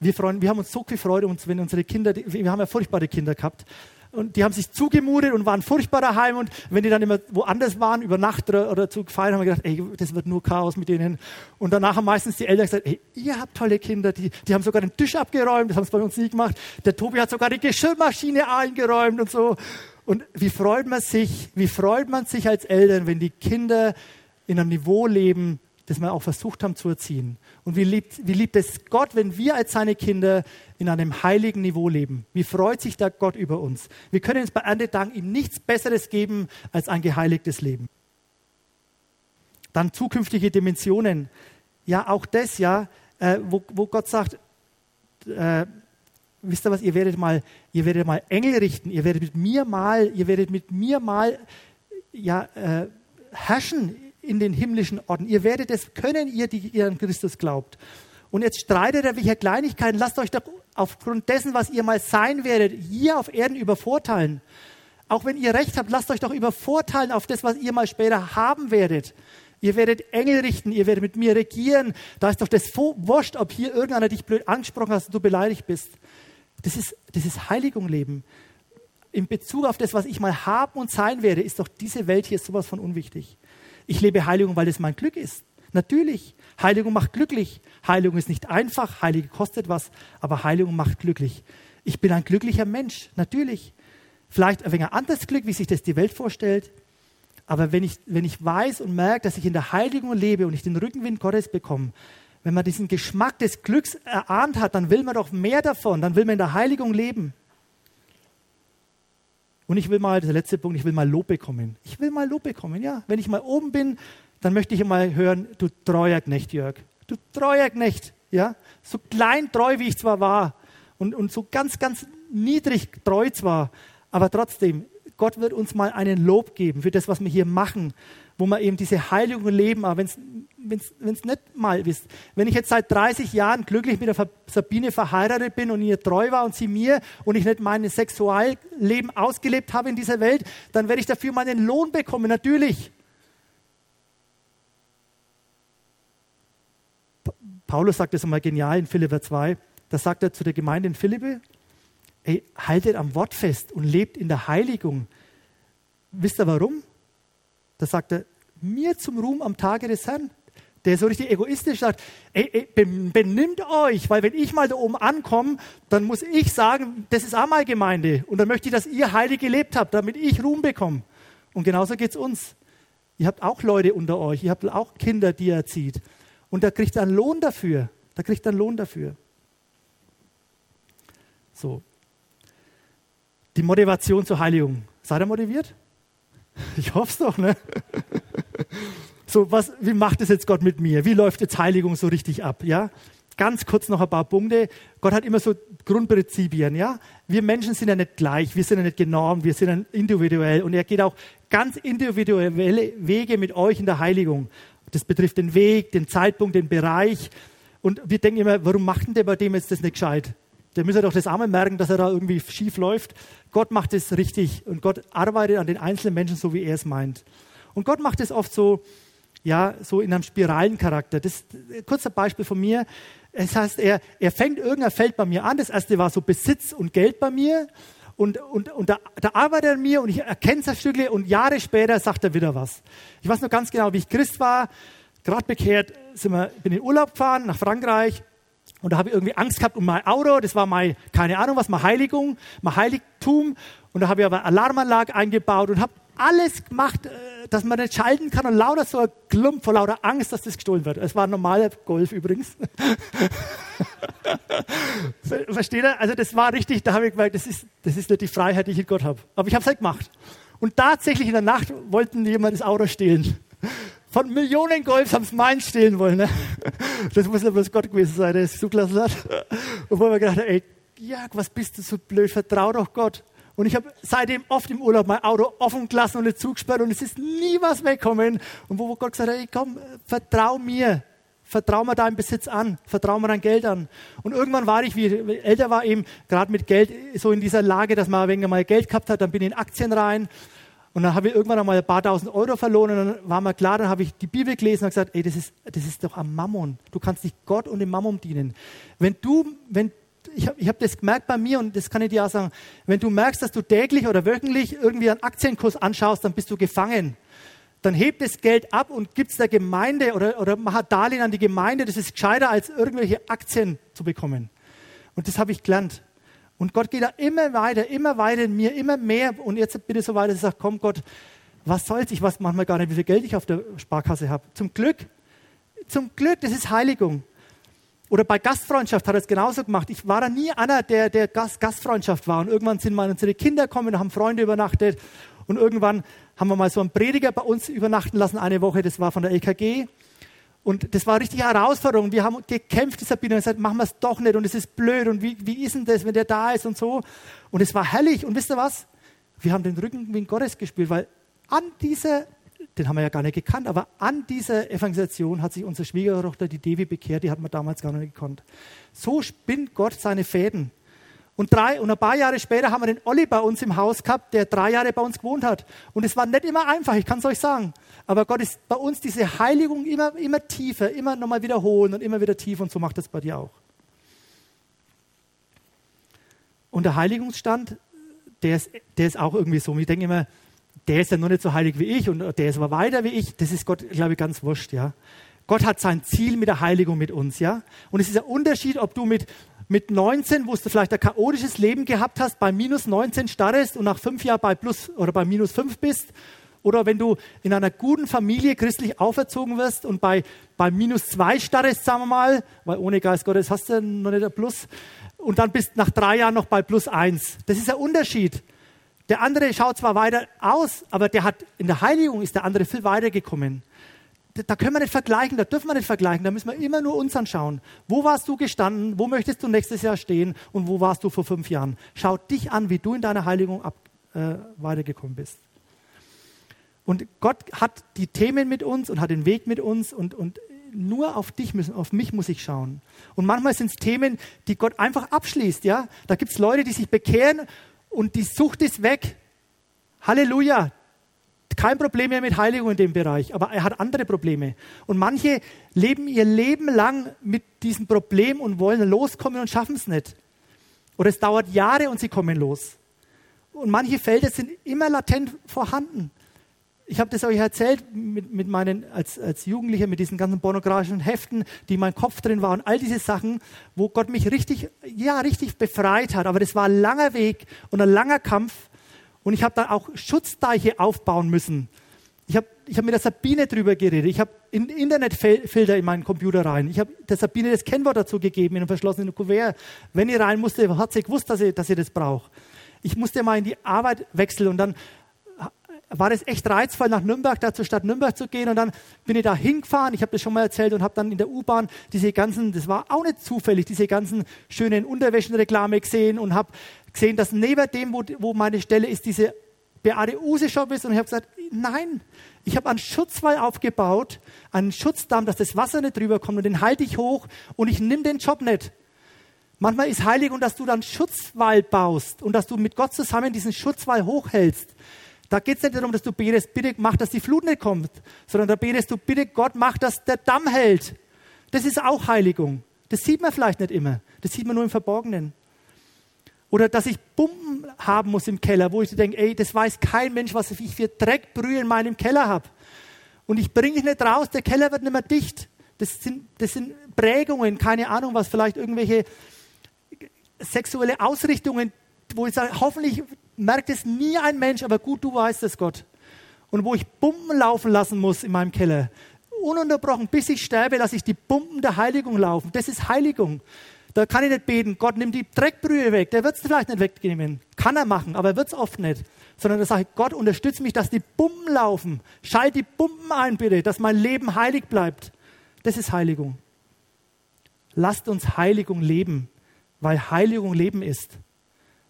[SPEAKER 2] Wir, freuen, wir haben uns so viel Freude, uns, wenn unsere Kinder, wir haben ja furchtbare Kinder gehabt, und die haben sich zugemutet und waren furchtbar daheim. Und wenn die dann immer woanders waren, über Nacht oder, oder zu feiern, haben wir gedacht, ey, das wird nur Chaos mit denen. Und danach haben meistens die Eltern gesagt, ey, ihr habt tolle Kinder, die, die haben sogar den Tisch abgeräumt, das haben sie bei uns nie gemacht. Der Tobi hat sogar die Geschirrmaschine eingeräumt und so. Und wie freut man sich, wie freut man sich als Eltern, wenn die Kinder in einem Niveau leben, das wir auch versucht haben zu erziehen. Und wie liebt, wie liebt es Gott, wenn wir als seine Kinder in einem heiligen Niveau leben? Wie freut sich da Gott über uns? Wir können uns bei Erntedank ihm nichts Besseres geben als ein geheiligtes Leben. Dann zukünftige Dimensionen. Ja, auch das, ja, äh, wo, wo Gott sagt, äh, wisst ihr was, ihr werdet mal, ihr werdet mal Engel richten, ihr werdet mit mir mal, ihr werdet mit mir mal, ja, äh, herrschen in den himmlischen Orten. Ihr werdet es können, ihr, die ihr an Christus glaubt. Und jetzt streitet er welche Kleinigkeiten. Lasst euch doch aufgrund dessen, was ihr mal sein werdet, hier auf Erden übervorteilen. Auch wenn ihr recht habt, lasst euch doch übervorteilen auf das, was ihr mal später haben werdet. Ihr werdet Engel richten, ihr werdet mit mir regieren. Da ist doch das wurscht, ob hier irgendeiner dich blöd angesprochen hat und du beleidigt bist. Das ist, das ist Heiligung leben. In Bezug auf das, was ich mal haben und sein werde, ist doch diese Welt hier sowas von unwichtig. Ich lebe Heiligung, weil es mein Glück ist. Natürlich. Heiligung macht glücklich. Heiligung ist nicht einfach. Heiligung kostet was. Aber Heiligung macht glücklich. Ich bin ein glücklicher Mensch. Natürlich. Vielleicht ein wenig anderes Glück, wie sich das die Welt vorstellt. Aber wenn ich, wenn ich weiß und merke, dass ich in der Heiligung lebe und ich den Rückenwind Gottes bekomme, wenn man diesen Geschmack des Glücks erahnt hat, dann will man doch mehr davon. Dann will man in der Heiligung leben. Und ich will mal, der letzte Punkt, ich will mal Lob bekommen. Ich will mal Lob bekommen, ja. Wenn ich mal oben bin, dann möchte ich mal hören, du treuer Knecht, Jörg. Du treuer Knecht, ja. So klein treu, wie ich zwar war und, und so ganz, ganz niedrig treu zwar, aber trotzdem, Gott wird uns mal einen Lob geben für das, was wir hier machen, wo wir eben diese Heiligung leben, aber wenn es es nicht mal ist. Wenn ich jetzt seit 30 Jahren glücklich mit der Sabine verheiratet bin und ihr treu war und sie mir und ich nicht mein Sexualleben ausgelebt habe in dieser Welt, dann werde ich dafür meinen Lohn bekommen, natürlich. Paulus sagt das einmal genial in Philipper 2. Da sagt er zu der Gemeinde in Philippe, ey, haltet am Wort fest und lebt in der Heiligung. Wisst ihr warum? Da sagt er, mir zum Ruhm am Tage des Herrn der so richtig egoistisch sagt, ey, ey, benimmt euch, weil wenn ich mal da oben ankomme, dann muss ich sagen, das ist auch mal Gemeinde und dann möchte ich, dass ihr heilig gelebt habt, damit ich Ruhm bekomme. Und genauso geht es uns. Ihr habt auch Leute unter euch, ihr habt auch Kinder, die ihr erzieht. Und da kriegt ihr einen Lohn dafür. Da kriegt ihr einen Lohn dafür. So. Die Motivation zur Heiligung. Seid ihr motiviert? [laughs] Ich hoffe es doch, ne? [laughs] so was, wie macht es jetzt Gott mit mir? Wie läuft jetzt Heiligung so richtig ab? Ja? Ganz kurz noch ein paar Punkte. Gott hat immer so Grundprinzipien, ja? Wir Menschen sind ja nicht gleich, wir sind ja nicht genormt, wir sind ja individuell und er geht auch ganz individuelle Wege mit euch in der Heiligung. Das betrifft den Weg, den Zeitpunkt, den Bereich. Und wir denken immer, warum macht denn der bei dem jetzt das nicht gescheit? Der müsste doch das einmal merken, dass er da irgendwie schief läuft. Gott macht es richtig und Gott arbeitet an den einzelnen Menschen so, wie er es meint. Und Gott macht es oft so, ja, so in einem Spiralencharakter. Das ist ein kurzer Beispiel von mir. Das heißt, er, er fängt irgendein Feld bei mir an. Das erste war so Besitz und Geld bei mir. Und, und, und da, da arbeitet er an mir und ich erkenne das Stückle und Jahre später sagt er wieder was. Ich weiß noch ganz genau, wie ich Christ war, gerade bekehrt, sind wir, bin in Urlaub gefahren nach Frankreich und da habe ich irgendwie Angst gehabt um mein Auto. Das war mein, keine Ahnung was, meine Heiligung, mein Heiligtum. Und da habe ich aber Alarmanlage eingebaut und habe alles gemacht, äh, dass man nicht schalten kann und lauter so ein Klump vor lauter Angst, dass das gestohlen wird. Es war ein normaler Golf übrigens. [laughs] Versteht ihr? Also das war richtig, da habe ich gemerkt, das ist, das ist nicht die Freiheit, die ich in Gott habe. Aber ich habe es halt gemacht. Und tatsächlich in der Nacht wollten jemand das Auto stehlen. Von Millionen Golfs haben es meins stehlen wollen. Ne? Das muss ja bloß Gott gewesen sein, der es zugelassen hat. Wo wir gedacht ey, Jörg, was bist du so blöd, vertrau doch Gott. Und ich habe seitdem oft im Urlaub mein Auto offen gelassen und den Zug gesperrt und es ist nie was weggekommen. Und wo Gott gesagt hat, ey, komm, vertrau mir. Vertrau mir deinen Besitz an, vertrau mir dein Geld an. Und irgendwann war ich, wie älter war, eben gerade mit Geld so in dieser Lage, dass man wenig mal Geld gehabt hat, dann bin ich in Aktien rein und dann habe ich irgendwann einmal ein paar tausend Euro verloren und dann war mir klar, dann habe ich die Bibel gelesen und gesagt, ey, das ist, das ist doch am Mammon. Du kannst nicht Gott und dem Mammon dienen. Wenn du, wenn, ich habe ich hab das gemerkt bei mir und das kann ich dir auch sagen, wenn du merkst, dass du täglich oder wöchentlich irgendwie einen Aktienkurs anschaust, dann bist du gefangen dann hebt das Geld ab und gibt es der Gemeinde oder, oder macht Darlehen an die Gemeinde. Das ist gescheiter, als irgendwelche Aktien zu bekommen. Und das habe ich gelernt. Und Gott geht da immer weiter, immer weiter in mir, immer mehr. Und jetzt bin ich so weit, dass ich sage, komm Gott, was soll's? Ich weiß manchmal gar nicht, wie viel Geld ich auf der Sparkasse habe. Zum Glück, zum Glück, das ist Heiligung. Oder bei Gastfreundschaft hat er es genauso gemacht. Ich war da nie einer, der, der Gast, Gastfreundschaft war. Und irgendwann sind mal unsere Kinder gekommen und haben Freunde übernachtet. Und irgendwann haben wir mal so einen Prediger bei uns übernachten lassen, eine Woche, das war von der LKG. Und das war richtig Herausforderung. Wir haben gekämpft, Sabine, und gesagt, machen wir es doch nicht und es ist blöd und wie, wie ist denn das, wenn der da ist und so. Und es war herrlich. Und wisst ihr was? Wir haben den Rücken wie Gottes gespielt, weil an dieser, den haben wir ja gar nicht gekannt, aber an dieser Evangelisation hat sich unsere Schwiegertochter, die Devi, bekehrt, die hat man damals gar nicht gekannt. So spinnt Gott seine Fäden. Und, drei, und ein paar Jahre später haben wir den Olli bei uns im Haus gehabt, der drei Jahre bei uns gewohnt hat. Und es war nicht immer einfach, ich kann es euch sagen. Aber Gott ist bei uns diese Heiligung immer, immer tiefer, immer nochmal wiederholen und immer wieder tiefer. Und so macht das bei dir auch. Und der Heiligungsstand, der ist, der ist auch irgendwie so. Ich denke immer, der ist ja noch nicht so heilig wie ich und der ist aber weiter wie ich. Das ist Gott, glaube ich, ganz wurscht, ja. Gott hat sein Ziel mit der Heiligung mit uns, ja. Und es ist ein Unterschied, ob du mit mit 19, wo du vielleicht ein chaotisches Leben gehabt hast, bei minus 19 starrest und nach fünf Jahren bei plus oder bei minus fünf bist. Oder wenn du in einer guten Familie christlich auferzogen wirst und bei, bei minus zwei starrest, sagen wir mal, weil ohne Geist Gottes hast du noch nicht ein Plus, und dann bist nach drei Jahren noch bei plus eins. Das ist ein Unterschied. Der andere schaut zwar weiter aus, aber der hat, in der Heiligung ist der andere viel weiter gekommen da können wir nicht vergleichen, da dürfen wir nicht vergleichen, da müssen wir immer nur uns anschauen. Wo warst du gestanden? Wo möchtest du nächstes Jahr stehen? Und wo warst du vor fünf Jahren? Schau dich an, wie du in deiner Heiligung ab, äh, weitergekommen bist. Und Gott hat die Themen mit uns und hat den Weg mit uns und, und nur auf dich müssen, auf mich muss ich schauen. Und manchmal sind es Themen, die Gott einfach abschließt. Ja, da gibt es Leute, die sich bekehren und die Sucht ist weg. Halleluja, kein Problem mehr mit Heiligung in dem Bereich, aber er hat andere Probleme. Und manche leben ihr Leben lang mit diesem Problem und wollen loskommen und schaffen es nicht. Oder es dauert Jahre und sie kommen los. Und manche Felder sind immer latent vorhanden. Ich habe das euch erzählt mit, mit meinen, als, als Jugendlicher mit diesen ganzen pornografischen Heften, die in meinem Kopf drin waren, all diese Sachen, wo Gott mich richtig, ja, richtig befreit hat. Aber das war ein langer Weg und ein langer Kampf. Und ich habe dann auch Schutzdeiche aufbauen müssen. Ich habe ich hab mit der Sabine drüber geredet. Ich habe Internetfilter in meinen Computer rein. Ich habe der Sabine das Kennwort dazu gegeben in einem verschlossenen Kuvert. Wenn ich rein musste, hat sie gewusst, dass sie, dass das braucht. Ich musste mal in die Arbeit wechseln und dann war es echt reizvoll, nach Nürnberg, da zur Stadt Nürnberg zu gehen. Und dann bin ich da hingefahren, ich habe das schon mal erzählt, und habe dann in der U-Bahn diese ganzen, das war auch nicht zufällig, diese ganzen schönen Unterwäschenreklame gesehen und habe gesehen, dass neben dem, wo, wo meine Stelle ist, diese Beate Use Shop ist. Und ich habe gesagt, nein, ich habe einen Schutzwall aufgebaut, einen Schutzdamm, dass das Wasser nicht drüber kommt und den halte ich hoch und ich nehme den Job nicht. Manchmal ist Heiligung, dass du dann Schutzwall baust und dass du mit Gott zusammen diesen Schutzwall hochhältst. Da geht es nicht darum, dass du betest, bitte mach, dass die Flut nicht kommt, sondern da betest du, bitte Gott, mach, dass der Damm hält. Das ist auch Heiligung. Das sieht man vielleicht nicht immer. Das sieht man nur im Verborgenen. Oder dass ich Pumpen haben muss im Keller, wo ich denke, ey, das weiß kein Mensch, was ich für Dreckbrühe in meinem Keller habe. Und ich bringe es nicht raus, der Keller wird nicht mehr dicht. Das sind, das sind Prägungen, keine Ahnung was, vielleicht irgendwelche sexuelle Ausrichtungen, wo ich sage, hoffentlich merkt es nie ein Mensch, aber gut, du weißt es, Gott. Und wo ich Pumpen laufen lassen muss in meinem Keller, ununterbrochen, bis ich sterbe, lasse ich die Pumpen der Heiligung laufen. Das ist Heiligung. Da kann ich nicht beten, Gott nimm die Dreckbrühe weg. Der wird es vielleicht nicht wegnehmen. Kann er machen, aber er wird es oft nicht. Sondern da sage ich, Gott, unterstütze mich, dass die Pumpen laufen. Schalt die Pumpen ein, bitte, dass mein Leben heilig bleibt. Das ist Heiligung. lasst uns Heiligung leben, weil Heiligung Leben ist.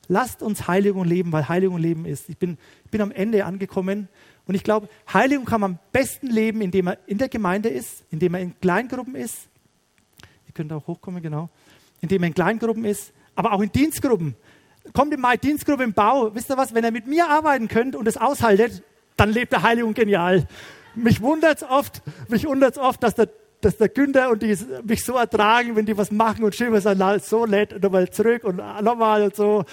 [SPEAKER 2] Lasst uns Heiligung leben, weil Heiligung Leben ist. Ich bin, ich bin am Ende angekommen und ich glaube, Heiligung kann man am besten leben, indem er in der Gemeinde ist, indem er in Kleingruppen ist. Ihr könnt auch hochkommen, genau. Indem er in Kleingruppen ist, aber auch in Dienstgruppen. Kommt in meine Dienstgruppe im Bau. Wisst ihr was? Wenn er mit mir arbeiten könnt und es aushaltet, dann lebt der Heiligung genial. Mich wundert es oft, mich wundert oft, dass der dass der Günther und die mich so ertragen, wenn die was machen und schön was sagen, so nett und nochmal zurück und nochmal und so.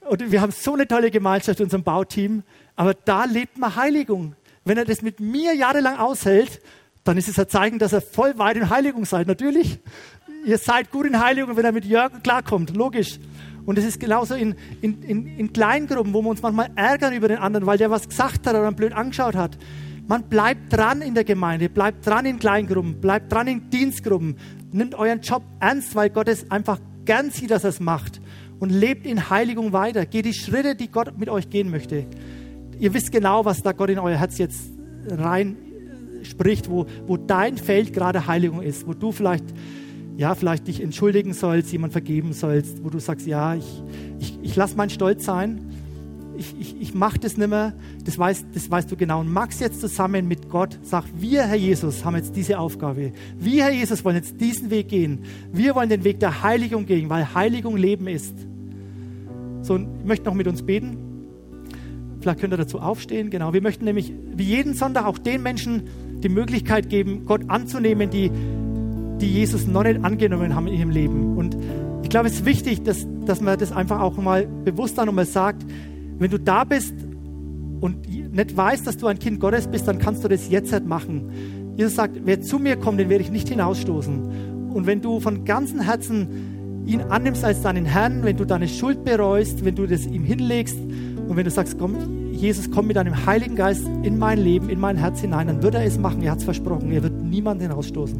[SPEAKER 2] Und wir haben so eine tolle Gemeinschaft in unserem Bauteam, aber da lebt man Heiligung. Wenn er das mit mir jahrelang aushält, dann ist es ein Zeichen, dass er voll weit in Heiligung seid. Natürlich, ihr seid gut in Heiligung, wenn er mit Jörg klarkommt, logisch. Und es ist genauso in, in, in, in Kleingruppen, wo wir uns manchmal ärgern über den anderen, weil der was gesagt hat oder blöd angeschaut hat. Man bleibt dran in der Gemeinde, bleibt dran in Kleingruppen, bleibt dran in Dienstgruppen. Nimmt euren Job ernst, weil Gott es einfach gern sieht, dass er es macht. Und lebt in Heiligung weiter. Geht die Schritte, die Gott mit euch gehen möchte. Ihr wisst genau, was da Gott in euer Herz jetzt rein äh, spricht, wo, wo dein Feld gerade Heiligung ist, wo du vielleicht, ja, vielleicht dich entschuldigen sollst, jemand vergeben sollst, wo du sagst, ja, ich, ich, ich lasse meinen Stolz sein ich, ich, ich mache das nicht mehr, das weißt, das weißt du genau. Und mach's jetzt zusammen mit Gott. Sag, wir, Herr Jesus, haben jetzt diese Aufgabe. Wir, Herr Jesus, wollen jetzt diesen Weg gehen. Wir wollen den Weg der Heiligung gehen, weil Heiligung Leben ist. So, ich möchte noch mit uns beten. Vielleicht könnt ihr dazu aufstehen. Genau. Wir möchten nämlich wie jeden Sonntag auch den Menschen die Möglichkeit geben, Gott anzunehmen, die, die Jesus noch nicht angenommen haben in ihrem Leben. Und ich glaube, es ist wichtig, dass, dass man das einfach auch mal bewusst dann nochmal sagt, wenn du da bist und nicht weißt, dass du ein Kind Gottes bist, dann kannst du das jetzt halt machen. Jesus sagt, wer zu mir kommt, den werde ich nicht hinausstoßen. Und wenn du von ganzem Herzen ihn annimmst als deinen Herrn, wenn du deine Schuld bereust, wenn du das ihm hinlegst und wenn du sagst, komm, Jesus, komm mit deinem Heiligen Geist in mein Leben, in mein Herz hinein, dann wird er es machen. Er hat es versprochen. Er wird niemanden hinausstoßen.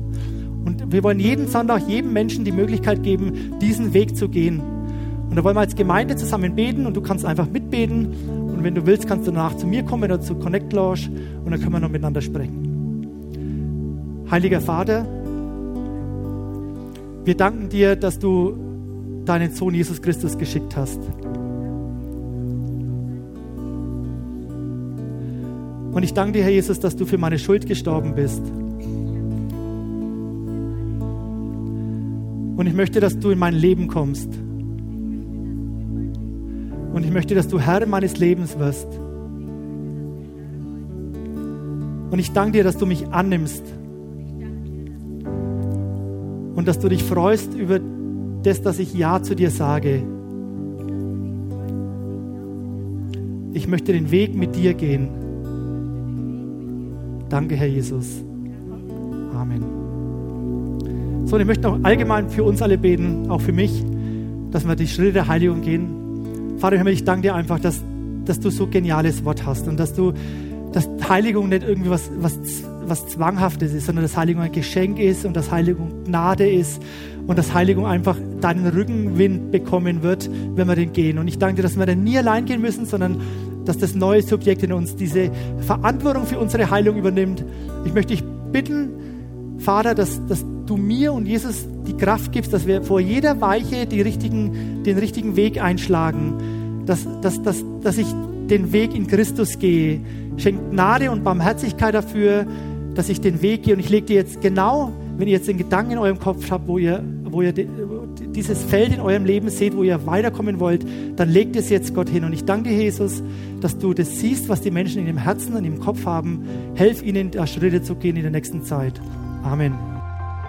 [SPEAKER 2] Und wir wollen jeden Sonntag jedem Menschen die Möglichkeit geben, diesen Weg zu gehen. Und da wollen wir als Gemeinde zusammen beten und du kannst einfach mitbeten. Und wenn du willst, kannst du danach zu mir kommen oder zu Connect Lounge und dann können wir noch miteinander sprechen. Heiliger Vater, wir danken dir, dass du deinen Sohn Jesus Christus geschickt hast. Und ich danke dir, Herr Jesus, dass du für meine Schuld gestorben bist. Und ich möchte, dass du in mein Leben kommst. Und ich möchte, dass du Herr meines Lebens wirst. Und ich danke dir, dass du mich annimmst. Und dass du dich freust über das, dass ich Ja zu dir sage. Ich möchte den Weg mit dir gehen. Danke, Herr Jesus. Amen. So, und ich möchte noch allgemein für uns alle beten, auch für mich, dass wir die Schritte der Heiligung gehen. Vater Himmel, ich danke dir einfach, dass, dass du so geniales Wort hast und dass du, dass Heiligung nicht irgendwie was, was, was Zwanghaftes ist, sondern dass Heiligung ein Geschenk ist und dass Heiligung Gnade ist und dass Heiligung einfach deinen Rückenwind bekommen wird, wenn wir den gehen. Und ich danke dir, dass wir dann nie allein gehen müssen, sondern dass das neue Subjekt in uns diese Verantwortung für unsere Heilung übernimmt. Ich möchte dich bitten, Vater, dass, dass du mir und Jesus die Kraft gibst, dass wir vor jeder Weiche richtigen, den richtigen Weg einschlagen, dass, dass, dass, dass ich den Weg in Christus gehe. Schenkt Gnade und Barmherzigkeit dafür, dass ich den Weg gehe. Und ich lege dir jetzt genau, wenn ihr jetzt den Gedanken in eurem Kopf habt, wo ihr, wo ihr dieses Feld in eurem Leben seht, wo ihr weiterkommen wollt, dann legt es jetzt Gott hin. Und ich danke Jesus, dass du das siehst, was die Menschen in dem Herzen und im Kopf haben. Helf ihnen, da Schritte zu gehen in der nächsten Zeit. Amen.